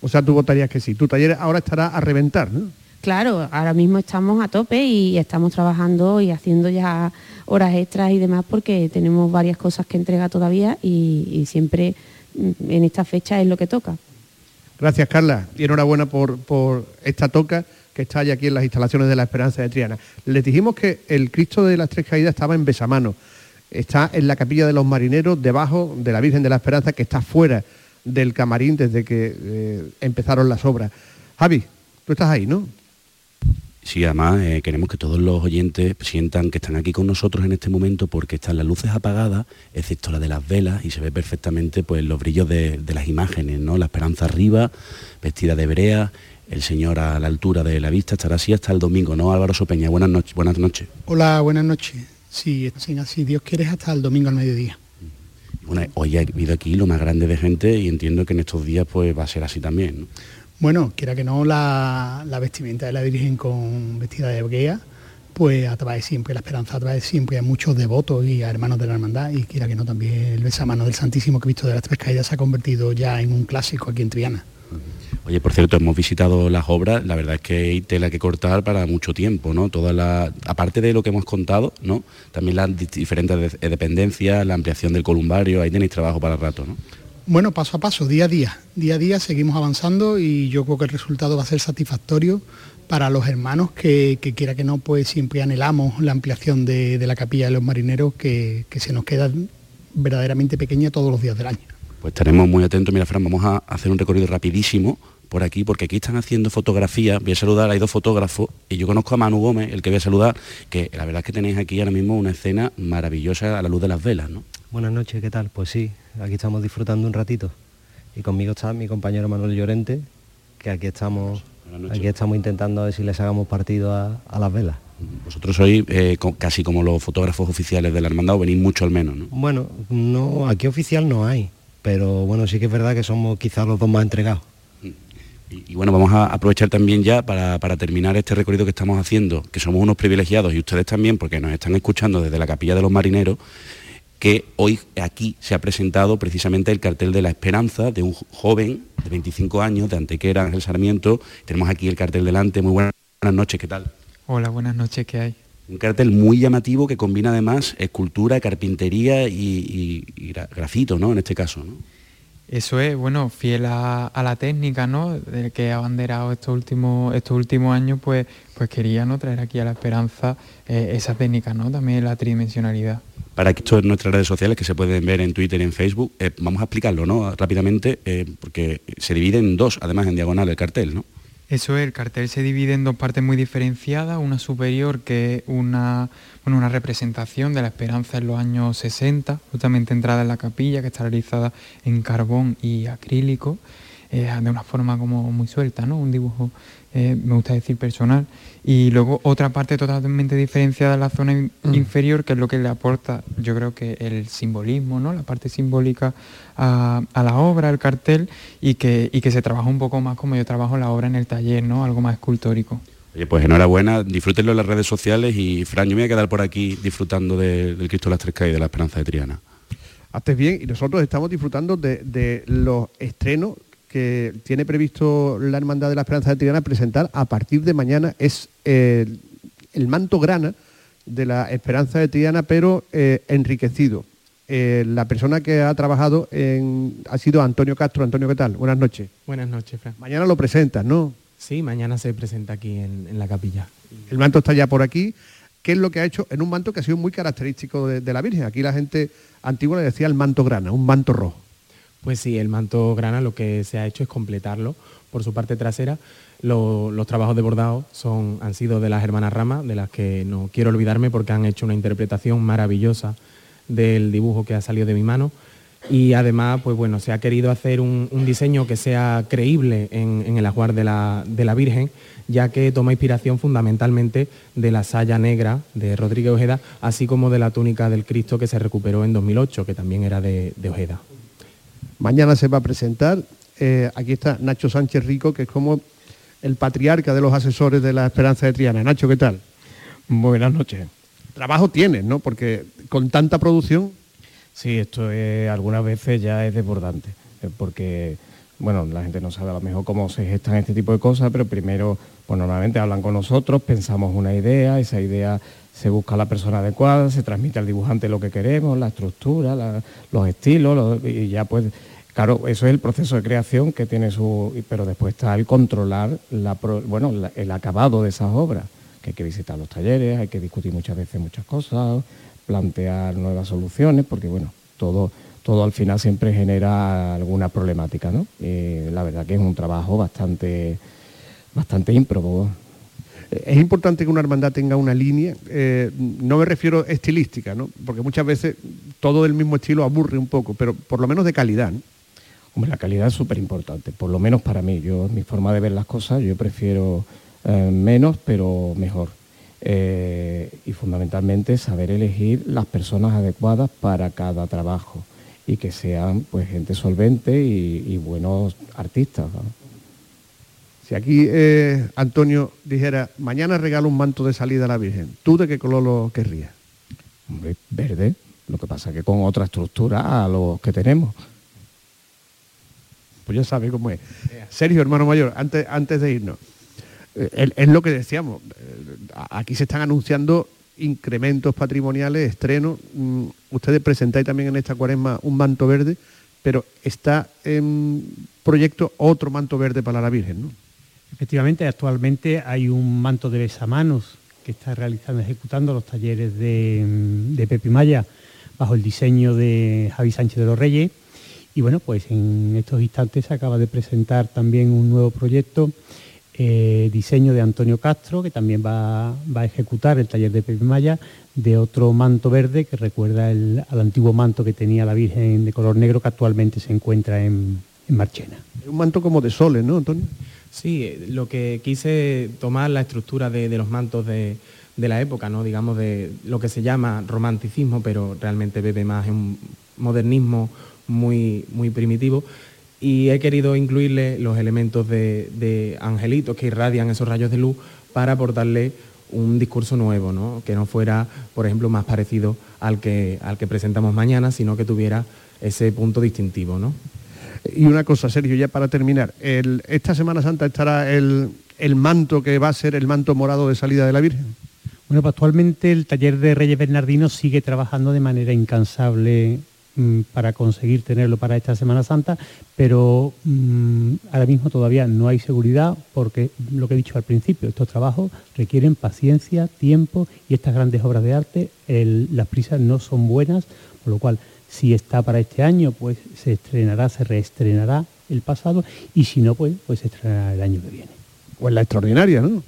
O sea, tú votarías que sí. Tu taller ahora estará a reventar, ¿no? Claro, ahora mismo estamos a tope y estamos trabajando y haciendo ya horas extras y demás porque tenemos varias cosas que entregar todavía y, y siempre en esta fecha es lo que toca. Gracias, Carla, y enhorabuena por, por esta toca que está ya aquí en las instalaciones de la Esperanza de Triana. Les dijimos que el Cristo de las Tres Caídas estaba en Besamano, está en la capilla de los marineros, debajo de la Virgen de la Esperanza, que está fuera del camarín desde que eh, empezaron las obras. Javi, tú estás ahí, ¿no? Sí, además eh, queremos que todos los oyentes sientan que están aquí con nosotros en este momento porque están las luces apagadas, excepto la de las velas, y se ve perfectamente pues, los brillos de, de las imágenes, ¿no? La esperanza arriba, vestida de brea, el Señor a la altura de la vista, estará así hasta el domingo, ¿no? Álvaro Sopeña, buenas noches. Buenas noches. Hola, buenas noches. Sí, si Dios quiere hasta el domingo al mediodía. Bueno, hoy ha habido aquí lo más grande de gente y entiendo que en estos días pues va a ser así también, ¿no? Bueno, quiera que no, la, vestimenta de la Virgen con vestida de hebrea, pues atrae siempre, la esperanza atrae siempre a muchos devotos y a hermanos de la hermandad y quiera que no, también el besamano del Santísimo Cristo de las Tres Caídas se ha convertido ya en un clásico aquí en Triana. Oye, por cierto, hemos visitado las obras, la verdad es que hay tela que cortar para mucho tiempo, ¿no? Toda la, aparte de lo que hemos contado, ¿no? También las diferentes dependencias, la ampliación del columbario, ahí tenéis trabajo para rato, ¿no? Bueno, paso a paso, día a día. Día a día seguimos avanzando y yo creo que el resultado va a ser satisfactorio para los hermanos que, quiera que no, pues siempre anhelamos la ampliación de, de la capilla de los marineros que, que, se nos queda verdaderamente pequeña todos los días del año. Pues estaremos muy atentos. Mira, Fran, vamos a hacer un recorrido rapidísimo por aquí, porque aquí están haciendo fotografías. Voy a saludar, hay dos fotógrafos, y yo conozco a Manu Gómez, el que voy a saludar, que la verdad es que tenéis aquí ahora mismo una escena maravillosa a la luz de las velas, ¿no? Buenas noches, ¿qué tal? Pues sí, aquí estamos disfrutando un ratito. Y conmigo está mi compañero Manuel Llorente, que aquí estamos, aquí estamos intentando a ver si les hagamos partido a, a las velas. Vosotros sois eh, casi como los fotógrafos oficiales de la hermandad, o venís mucho al menos, ¿no? Bueno, no, aquí oficial no hay, pero bueno, sí que es verdad que somos quizás los dos más entregados. Y, y, bueno, vamos a aprovechar también ya para, para, terminar este recorrido que estamos haciendo, que somos unos privilegiados y ustedes también, porque nos están escuchando desde la capilla de los marineros, que hoy aquí se ha presentado precisamente el cartel de la esperanza de un joven de 25 años, de Antequera, Ángel Sarmiento. Tenemos aquí el cartel delante. Muy buenas, buenas noches, ¿qué tal? Hola, buenas noches, ¿qué hay? Un cartel muy llamativo que combina además escultura, carpintería y, y, y grafito, ¿no? En este caso, ¿no? Eso es, bueno, fiel a, a, la técnica, ¿no? Del que ha abanderado estos últimos, estos últimos años, pues, pues quería ¿no? traer aquí a la esperanza eh, esa técnica, ¿no? También la tridimensionalidad. Para que esto en nuestras redes sociales, que se pueden ver en Twitter y en Facebook, eh, vamos a explicarlo, ¿no? Rápidamente, eh, porque se divide en dos, además en diagonal el cartel, ¿no? Eso es, el cartel se divide en dos partes muy diferenciadas, una superior que es una, bueno, una representación de la esperanza en los años 60, justamente entrada en la capilla, que está realizada en carbón y acrílico, eh, de una forma como muy suelta, ¿no? Un dibujo, eh, me gusta decir, personal. Y luego otra parte totalmente diferenciada en la zona in mm. inferior, que es lo que le aporta, yo creo que el simbolismo, ¿no? La parte simbólica a, a la obra, al cartel, y que, y que se trabaja un poco más como yo trabajo la obra en el taller, ¿no? Algo más escultórico. Oye, pues enhorabuena, disfrútenlo en las redes sociales y Fran, yo me voy a quedar por aquí disfrutando de, del Cristo de las Tres Calles y de la Esperanza de Triana. Haces bien y nosotros estamos disfrutando de, de los estrenos que tiene previsto la Hermandad de la Esperanza de Triana presentar a partir de mañana es eh, el manto grana de la Esperanza de Triana, pero eh, enriquecido. Eh, la persona que ha trabajado en, ha sido Antonio Castro. Antonio, ¿qué tal? Buenas noches. Buenas noches, Fran. Mañana lo presentas, ¿no? Sí, mañana se presenta aquí en, en, la capilla. El manto está ya por aquí. ¿Qué es lo que ha hecho en un manto que ha sido muy característico de, de la Virgen? Aquí la gente antigua le decía el manto grana, un manto rojo. Pues sí, el manto grana lo que se ha hecho es completarlo por su parte trasera. Lo, los trabajos de bordado son, han sido de las hermanas Rama, de las que no quiero olvidarme porque han hecho una interpretación maravillosa del dibujo que ha salido de mi mano. Y además, pues bueno, se ha querido hacer un, diseño que sea creíble en, el ajuar de la, Virgen, ya que toma inspiración fundamentalmente de la saya negra de Rodríguez Ojeda, así como de la túnica del Cristo que se recuperó en 2008, que también era de Ojeda. Mañana se va a presentar, eh, aquí está Nacho Sánchez Rico, que es como el patriarca de los asesores de la Esperanza de Triana. Nacho, ¿qué tal? Buenas noches. Trabajo tienes, ¿no? Porque con tanta producción... Sí, esto es, algunas veces ya es desbordante, porque bueno, la gente no sabe a lo mejor cómo se gestan este tipo de cosas, pero primero, pues normalmente hablan con nosotros, pensamos una idea, esa idea se busca la persona adecuada, se transmite al dibujante lo que queremos, la estructura, los estilos, y ya pues, claro, eso es el proceso de creación que tiene su, pero después está el controlar la, bueno, el acabado de esas obras, que hay que visitar los talleres, hay que discutir muchas veces muchas cosas, plantear nuevas soluciones, porque bueno, todo todo al final siempre genera alguna problemática, ¿no? la verdad que es un trabajo bastante, bastante ímprobo. Es importante que una hermandad tenga una línea, eh, no me refiero estilística, ¿no? porque muchas veces todo del mismo estilo aburre un poco, pero por lo menos de calidad. ¿no? Hombre, la calidad es súper importante, por lo menos para mí. Yo, mi forma de ver las cosas, yo prefiero eh, menos, pero mejor. Eh, y fundamentalmente saber elegir las personas adecuadas para cada trabajo y que sean pues gente solvente y, buenos artistas. Si aquí eh, Antonio dijera, mañana regalo un manto de salida a la Virgen, ¿tú de qué color lo querrías? Hombre, verde, lo que pasa que con otra estructura a los que tenemos. Pues ya sabe cómo es. Sergio, hermano mayor, antes, antes de irnos, eh, es lo que decíamos, eh, aquí se están anunciando incrementos patrimoniales, estrenos. Mm, ustedes presentáis también en esta cuaresma un manto verde, pero está en proyecto otro manto verde para la Virgen, ¿no? Efectivamente, actualmente hay un manto de besamanos que está realizando, ejecutando los talleres de, de Pepe Maya bajo el diseño de Javi Sánchez de los Reyes. Y bueno, pues en estos instantes se acaba de presentar también un nuevo proyecto eh, diseño de Antonio Castro, que también va, a ejecutar el taller de Pepe Maya, de otro manto verde que recuerda al antiguo manto que tenía la Virgen de color negro que actualmente se encuentra en, Marchena. Un manto como de soles, ¿no, Antonio? Sí, eh, lo que quise tomar la estructura de, los mantos de, la época, ¿no? digamos de lo que se llama romanticismo, pero realmente bebe más en un modernismo muy, muy primitivo y he querido incluirle los elementos de, angelitos que irradian esos rayos de luz para aportarle un discurso nuevo, ¿no? que no fuera, por ejemplo, más parecido al que, al que presentamos mañana, sino que tuviera ese punto distintivo. ¿no? Y una cosa, Sergio, ya para terminar, esta Semana Santa estará el, el manto que va a ser el manto morado de salida de la Virgen. Bueno, pues actualmente el taller de Reyes Bernardinos sigue trabajando de manera incansable Mm, para conseguir tenerlo para esta Semana Santa, pero mm, ahora mismo todavía no hay seguridad porque lo que he dicho al principio, estos trabajos requieren paciencia, tiempo y estas grandes obras de arte, las prisas no son buenas, por lo cual si está para este año, pues se estrenará, se reestrenará el pasado y si no, pues, pues se estrenará el año que viene. O en la extraordinaria, ¿no?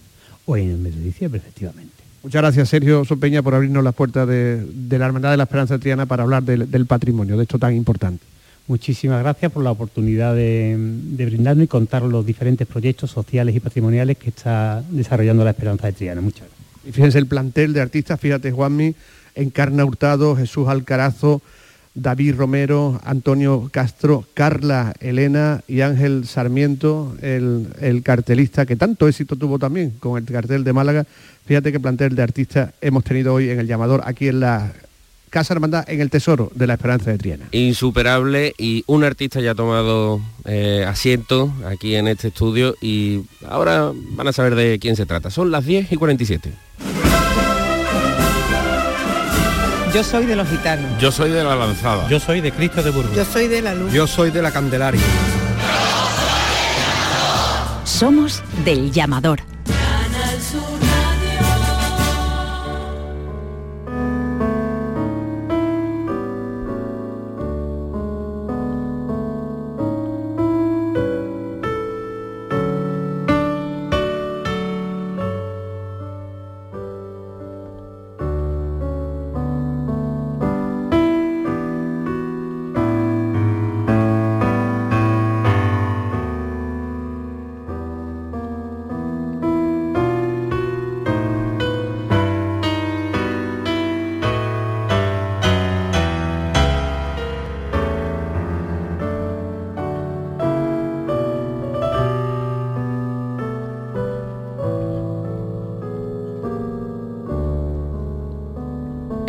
O en el mes de diciembre, efectivamente. Muchas gracias, Sergio Sopeña, por abrirnos las puertas de, la Hermandad de la Esperanza Triana para hablar del, patrimonio, de esto tan importante. Muchísimas gracias por la oportunidad de, brindarnos y contar los diferentes proyectos sociales y patrimoniales que está desarrollando la Esperanza de Triana. Muchas gracias. Y fíjense el plantel de artistas, fíjate Juanmi, Encarna Hurtado, Jesús Alcarazo, David Romero, Antonio Castro, Carla Elena y Ángel Sarmiento, el, cartelista que tanto éxito tuvo también con el cartel de Málaga. Fíjate qué plantel de artistas hemos tenido hoy en el llamador aquí en la Casa Hermandad en el Tesoro de la Esperanza de Triana. Insuperable y un artista ya ha tomado eh, asiento aquí en este estudio y ahora van a saber de quién se trata. Son las 10 y 47. Yo soy de los gitanos. Yo soy de la lanzada. Yo soy de Cristo de Burgos. Yo soy de la luz. Yo soy de la Candelaria. Somos del llamador.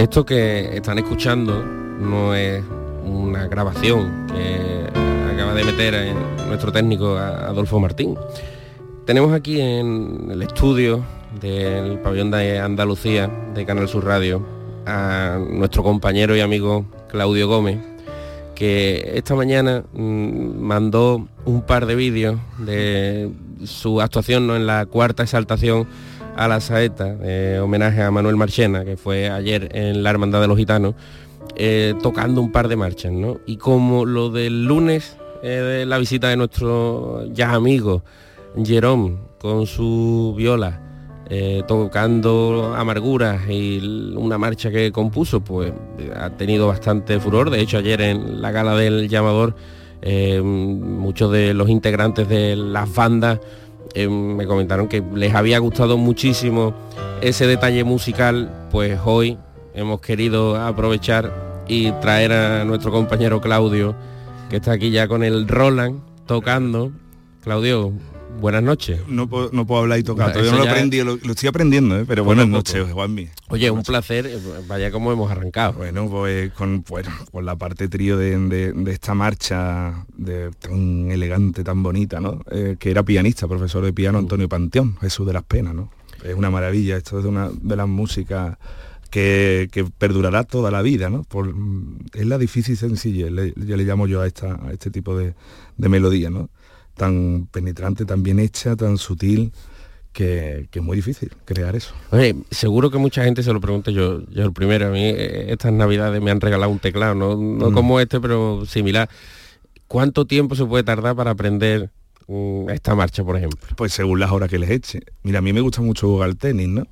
Esto que están escuchando no es una grabación que acaba de meter nuestro técnico Adolfo Martín. Tenemos aquí en el estudio del pabellón de Andalucía de Canal Sur Radio a nuestro compañero y amigo Claudio Gómez, que esta mañana mm, mandó un par de vídeos de su actuación ¿no? en la cuarta exaltación a la saeta, homenaje a Manuel Marchena, que fue ayer en la Hermandad de los Gitanos, eh, tocando un par de marchas, ¿no? Y como lo del lunes eh, de la visita de nuestro ya amigo Jerome con su viola, eh, tocando amarguras y una marcha que compuso, pues ha tenido bastante furor. De hecho, ayer en la gala del llamador, eh, muchos de los integrantes de las bandas eh, me comentaron que les había gustado muchísimo ese detalle musical, pues hoy hemos querido aprovechar y traer a nuestro compañero Claudio, que está aquí ya con el Roland tocando. Claudio, buenas noches. No puedo, hablar y tocar, todavía no lo aprendí, lo, estoy aprendiendo, ¿eh? pero buenas noches, Juanmi. Oye, un placer, eh, vaya como hemos arrancado. Bueno, pues con, con la parte trío de, esta marcha de, tan elegante, tan bonita, ¿no? Eh, que era pianista, profesor de piano Antonio Panteón, Jesús de las Penas, ¿no? Es una maravilla, esto es de una de las músicas que, perdurará toda la vida, ¿no? Por, es la difícil sencilla, ya le llamo yo a, esta, a este tipo de, de melodía, ¿no? Tan penetrante, tan bien hecha, tan sutil, que, es muy difícil crear eso. Oye, seguro que mucha gente se lo pregunta yo, yo el primero, a mí eh, estas navidades me han regalado un teclado, no, no mm. como este, pero similar. ¿Cuánto tiempo se puede tardar para aprender mm, esta marcha, por ejemplo? Pues según las horas que les eche. Mira, a mí me gusta mucho jugar al tenis, ¿no?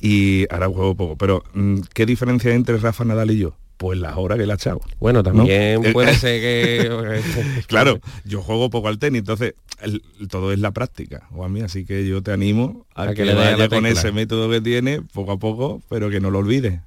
Y ahora juego poco, pero mm, ¿qué diferencia hay entre Rafa Nadal y yo? Pues las horas que la ha Bueno, también puede <laughs> ser que... claro, yo juego poco al tenis, entonces todo es la práctica, o a mí, así que yo te animo a, que, le vaya con ese método que tiene, poco a poco, pero que no lo olvides.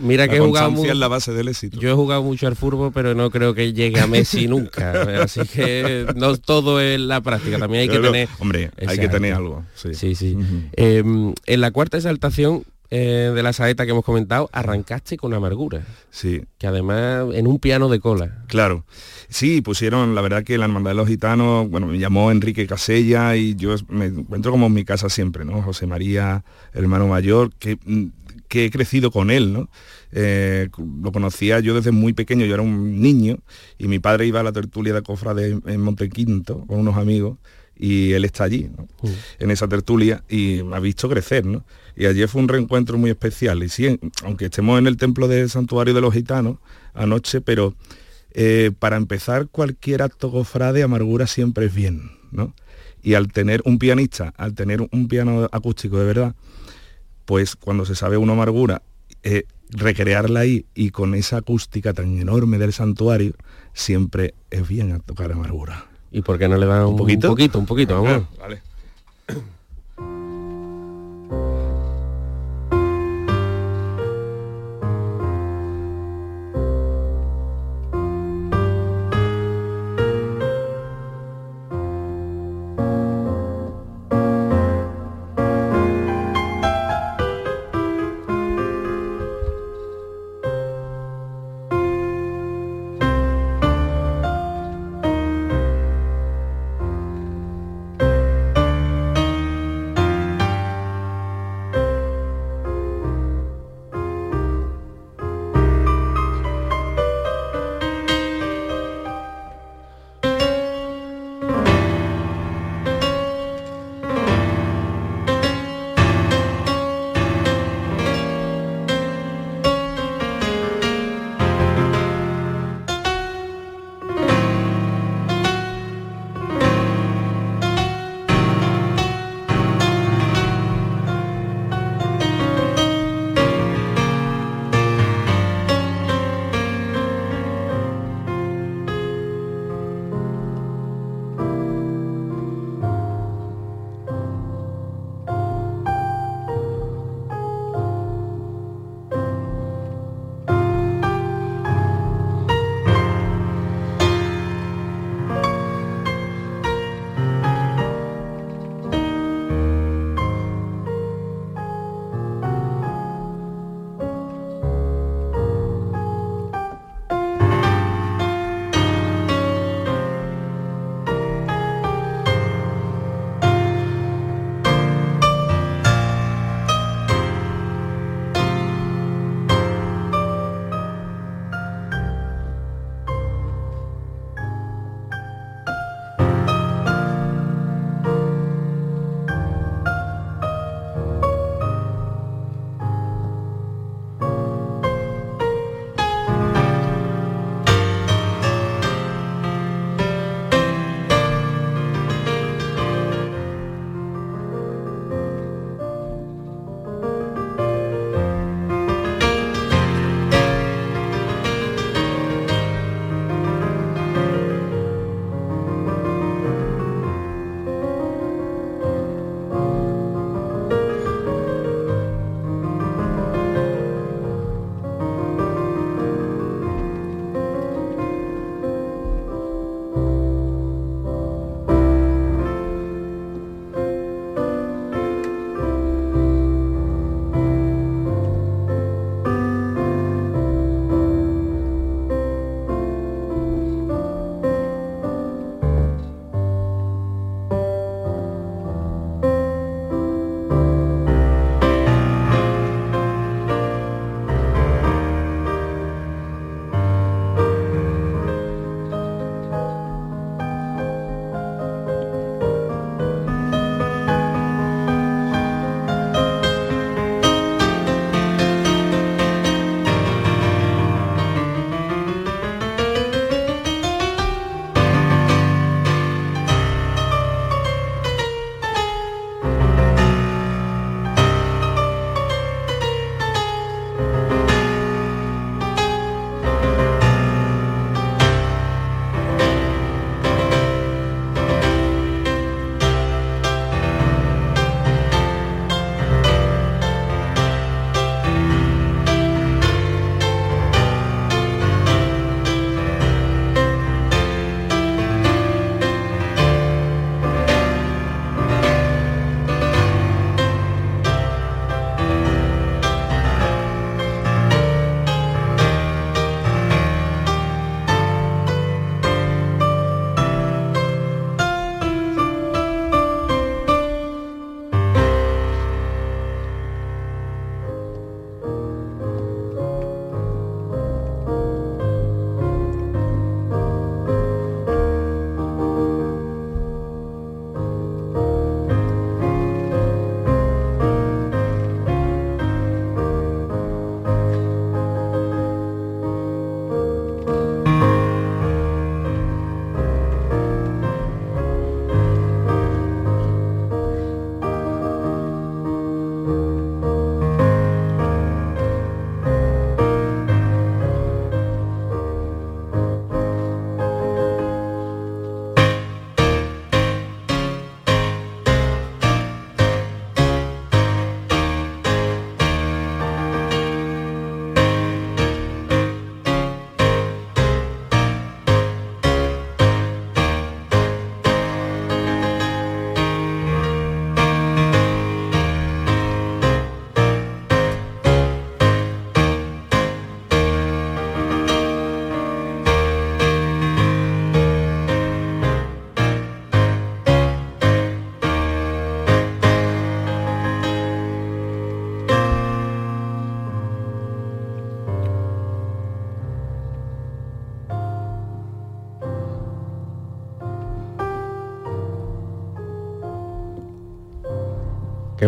mira que he jugado mucho, la base del éxito. Yo he jugado mucho al fútbol, pero no creo que llegue a Messi nunca, <laughs> así que no todo es la práctica, también hay que tener... Hombre, hay que tener algo. Sí, sí. Em, en la cuarta exaltación eh, de la saeta que hemos comentado, arrancaste con amargura. Sí. Que además en un piano de cola. Claro. Sí, pusieron, la verdad que la Hermandad de los Gitanos, bueno, me llamó Enrique Casella y yo me encuentro como en mi casa siempre, ¿no? José María, hermano mayor, que, mm, que he crecido con él, ¿no? Eh, lo conocía yo desde muy pequeño, yo era un niño y mi padre iba a la tertulia de cofra de, en Montequinto con unos amigos y él está allí, mm. en esa tertulia, y me ha visto crecer, ¿no? Y ayer fue un reencuentro muy especial. Y sí, aunque estemos en el templo del santuario de los gitanos anoche, pero eh, para empezar cualquier acto cofrade, amargura siempre es bien, ¿no? Y al tener un pianista, al tener un piano acústico de verdad, pues cuando se sabe una amargura, eh, recrearla ahí y con esa acústica tan enorme del santuario, siempre es bien a tocar amargura. ¿Y por qué no le dan un, poquito? Un poquito, un poquito, vamos. Vale.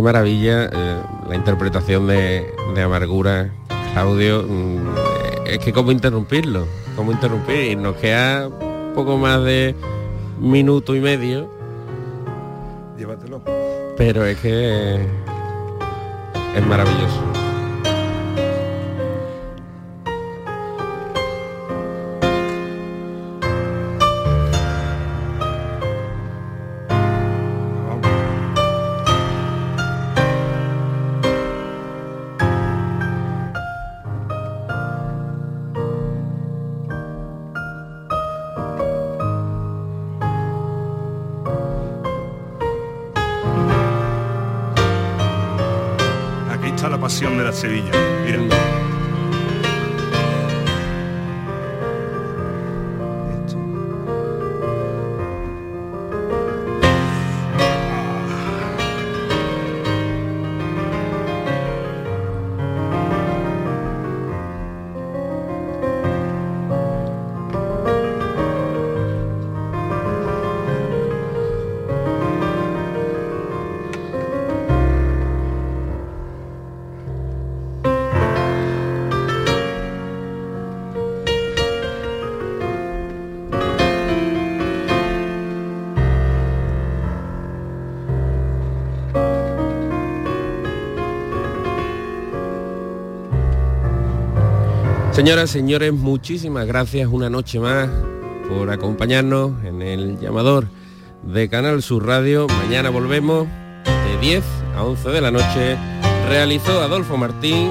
Maravilla eh, la interpretación de, Amargura, Claudio. Mm, es que cómo interrumpirlo, cómo interrumpir. Nos queda poco más de minuto y medio. Llévatelo. Pero es que es maravilloso. Sevilla. Señoras, señores, muchísimas gracias una noche más por acompañarnos en el llamador de Canal Sur Radio. Mañana volvemos de 10 a 11 de la noche. Realizó Adolfo Martín,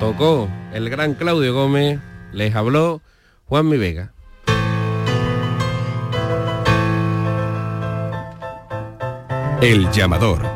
tocó el gran Claudio Gómez, les habló Juan Mi Vega. El llamador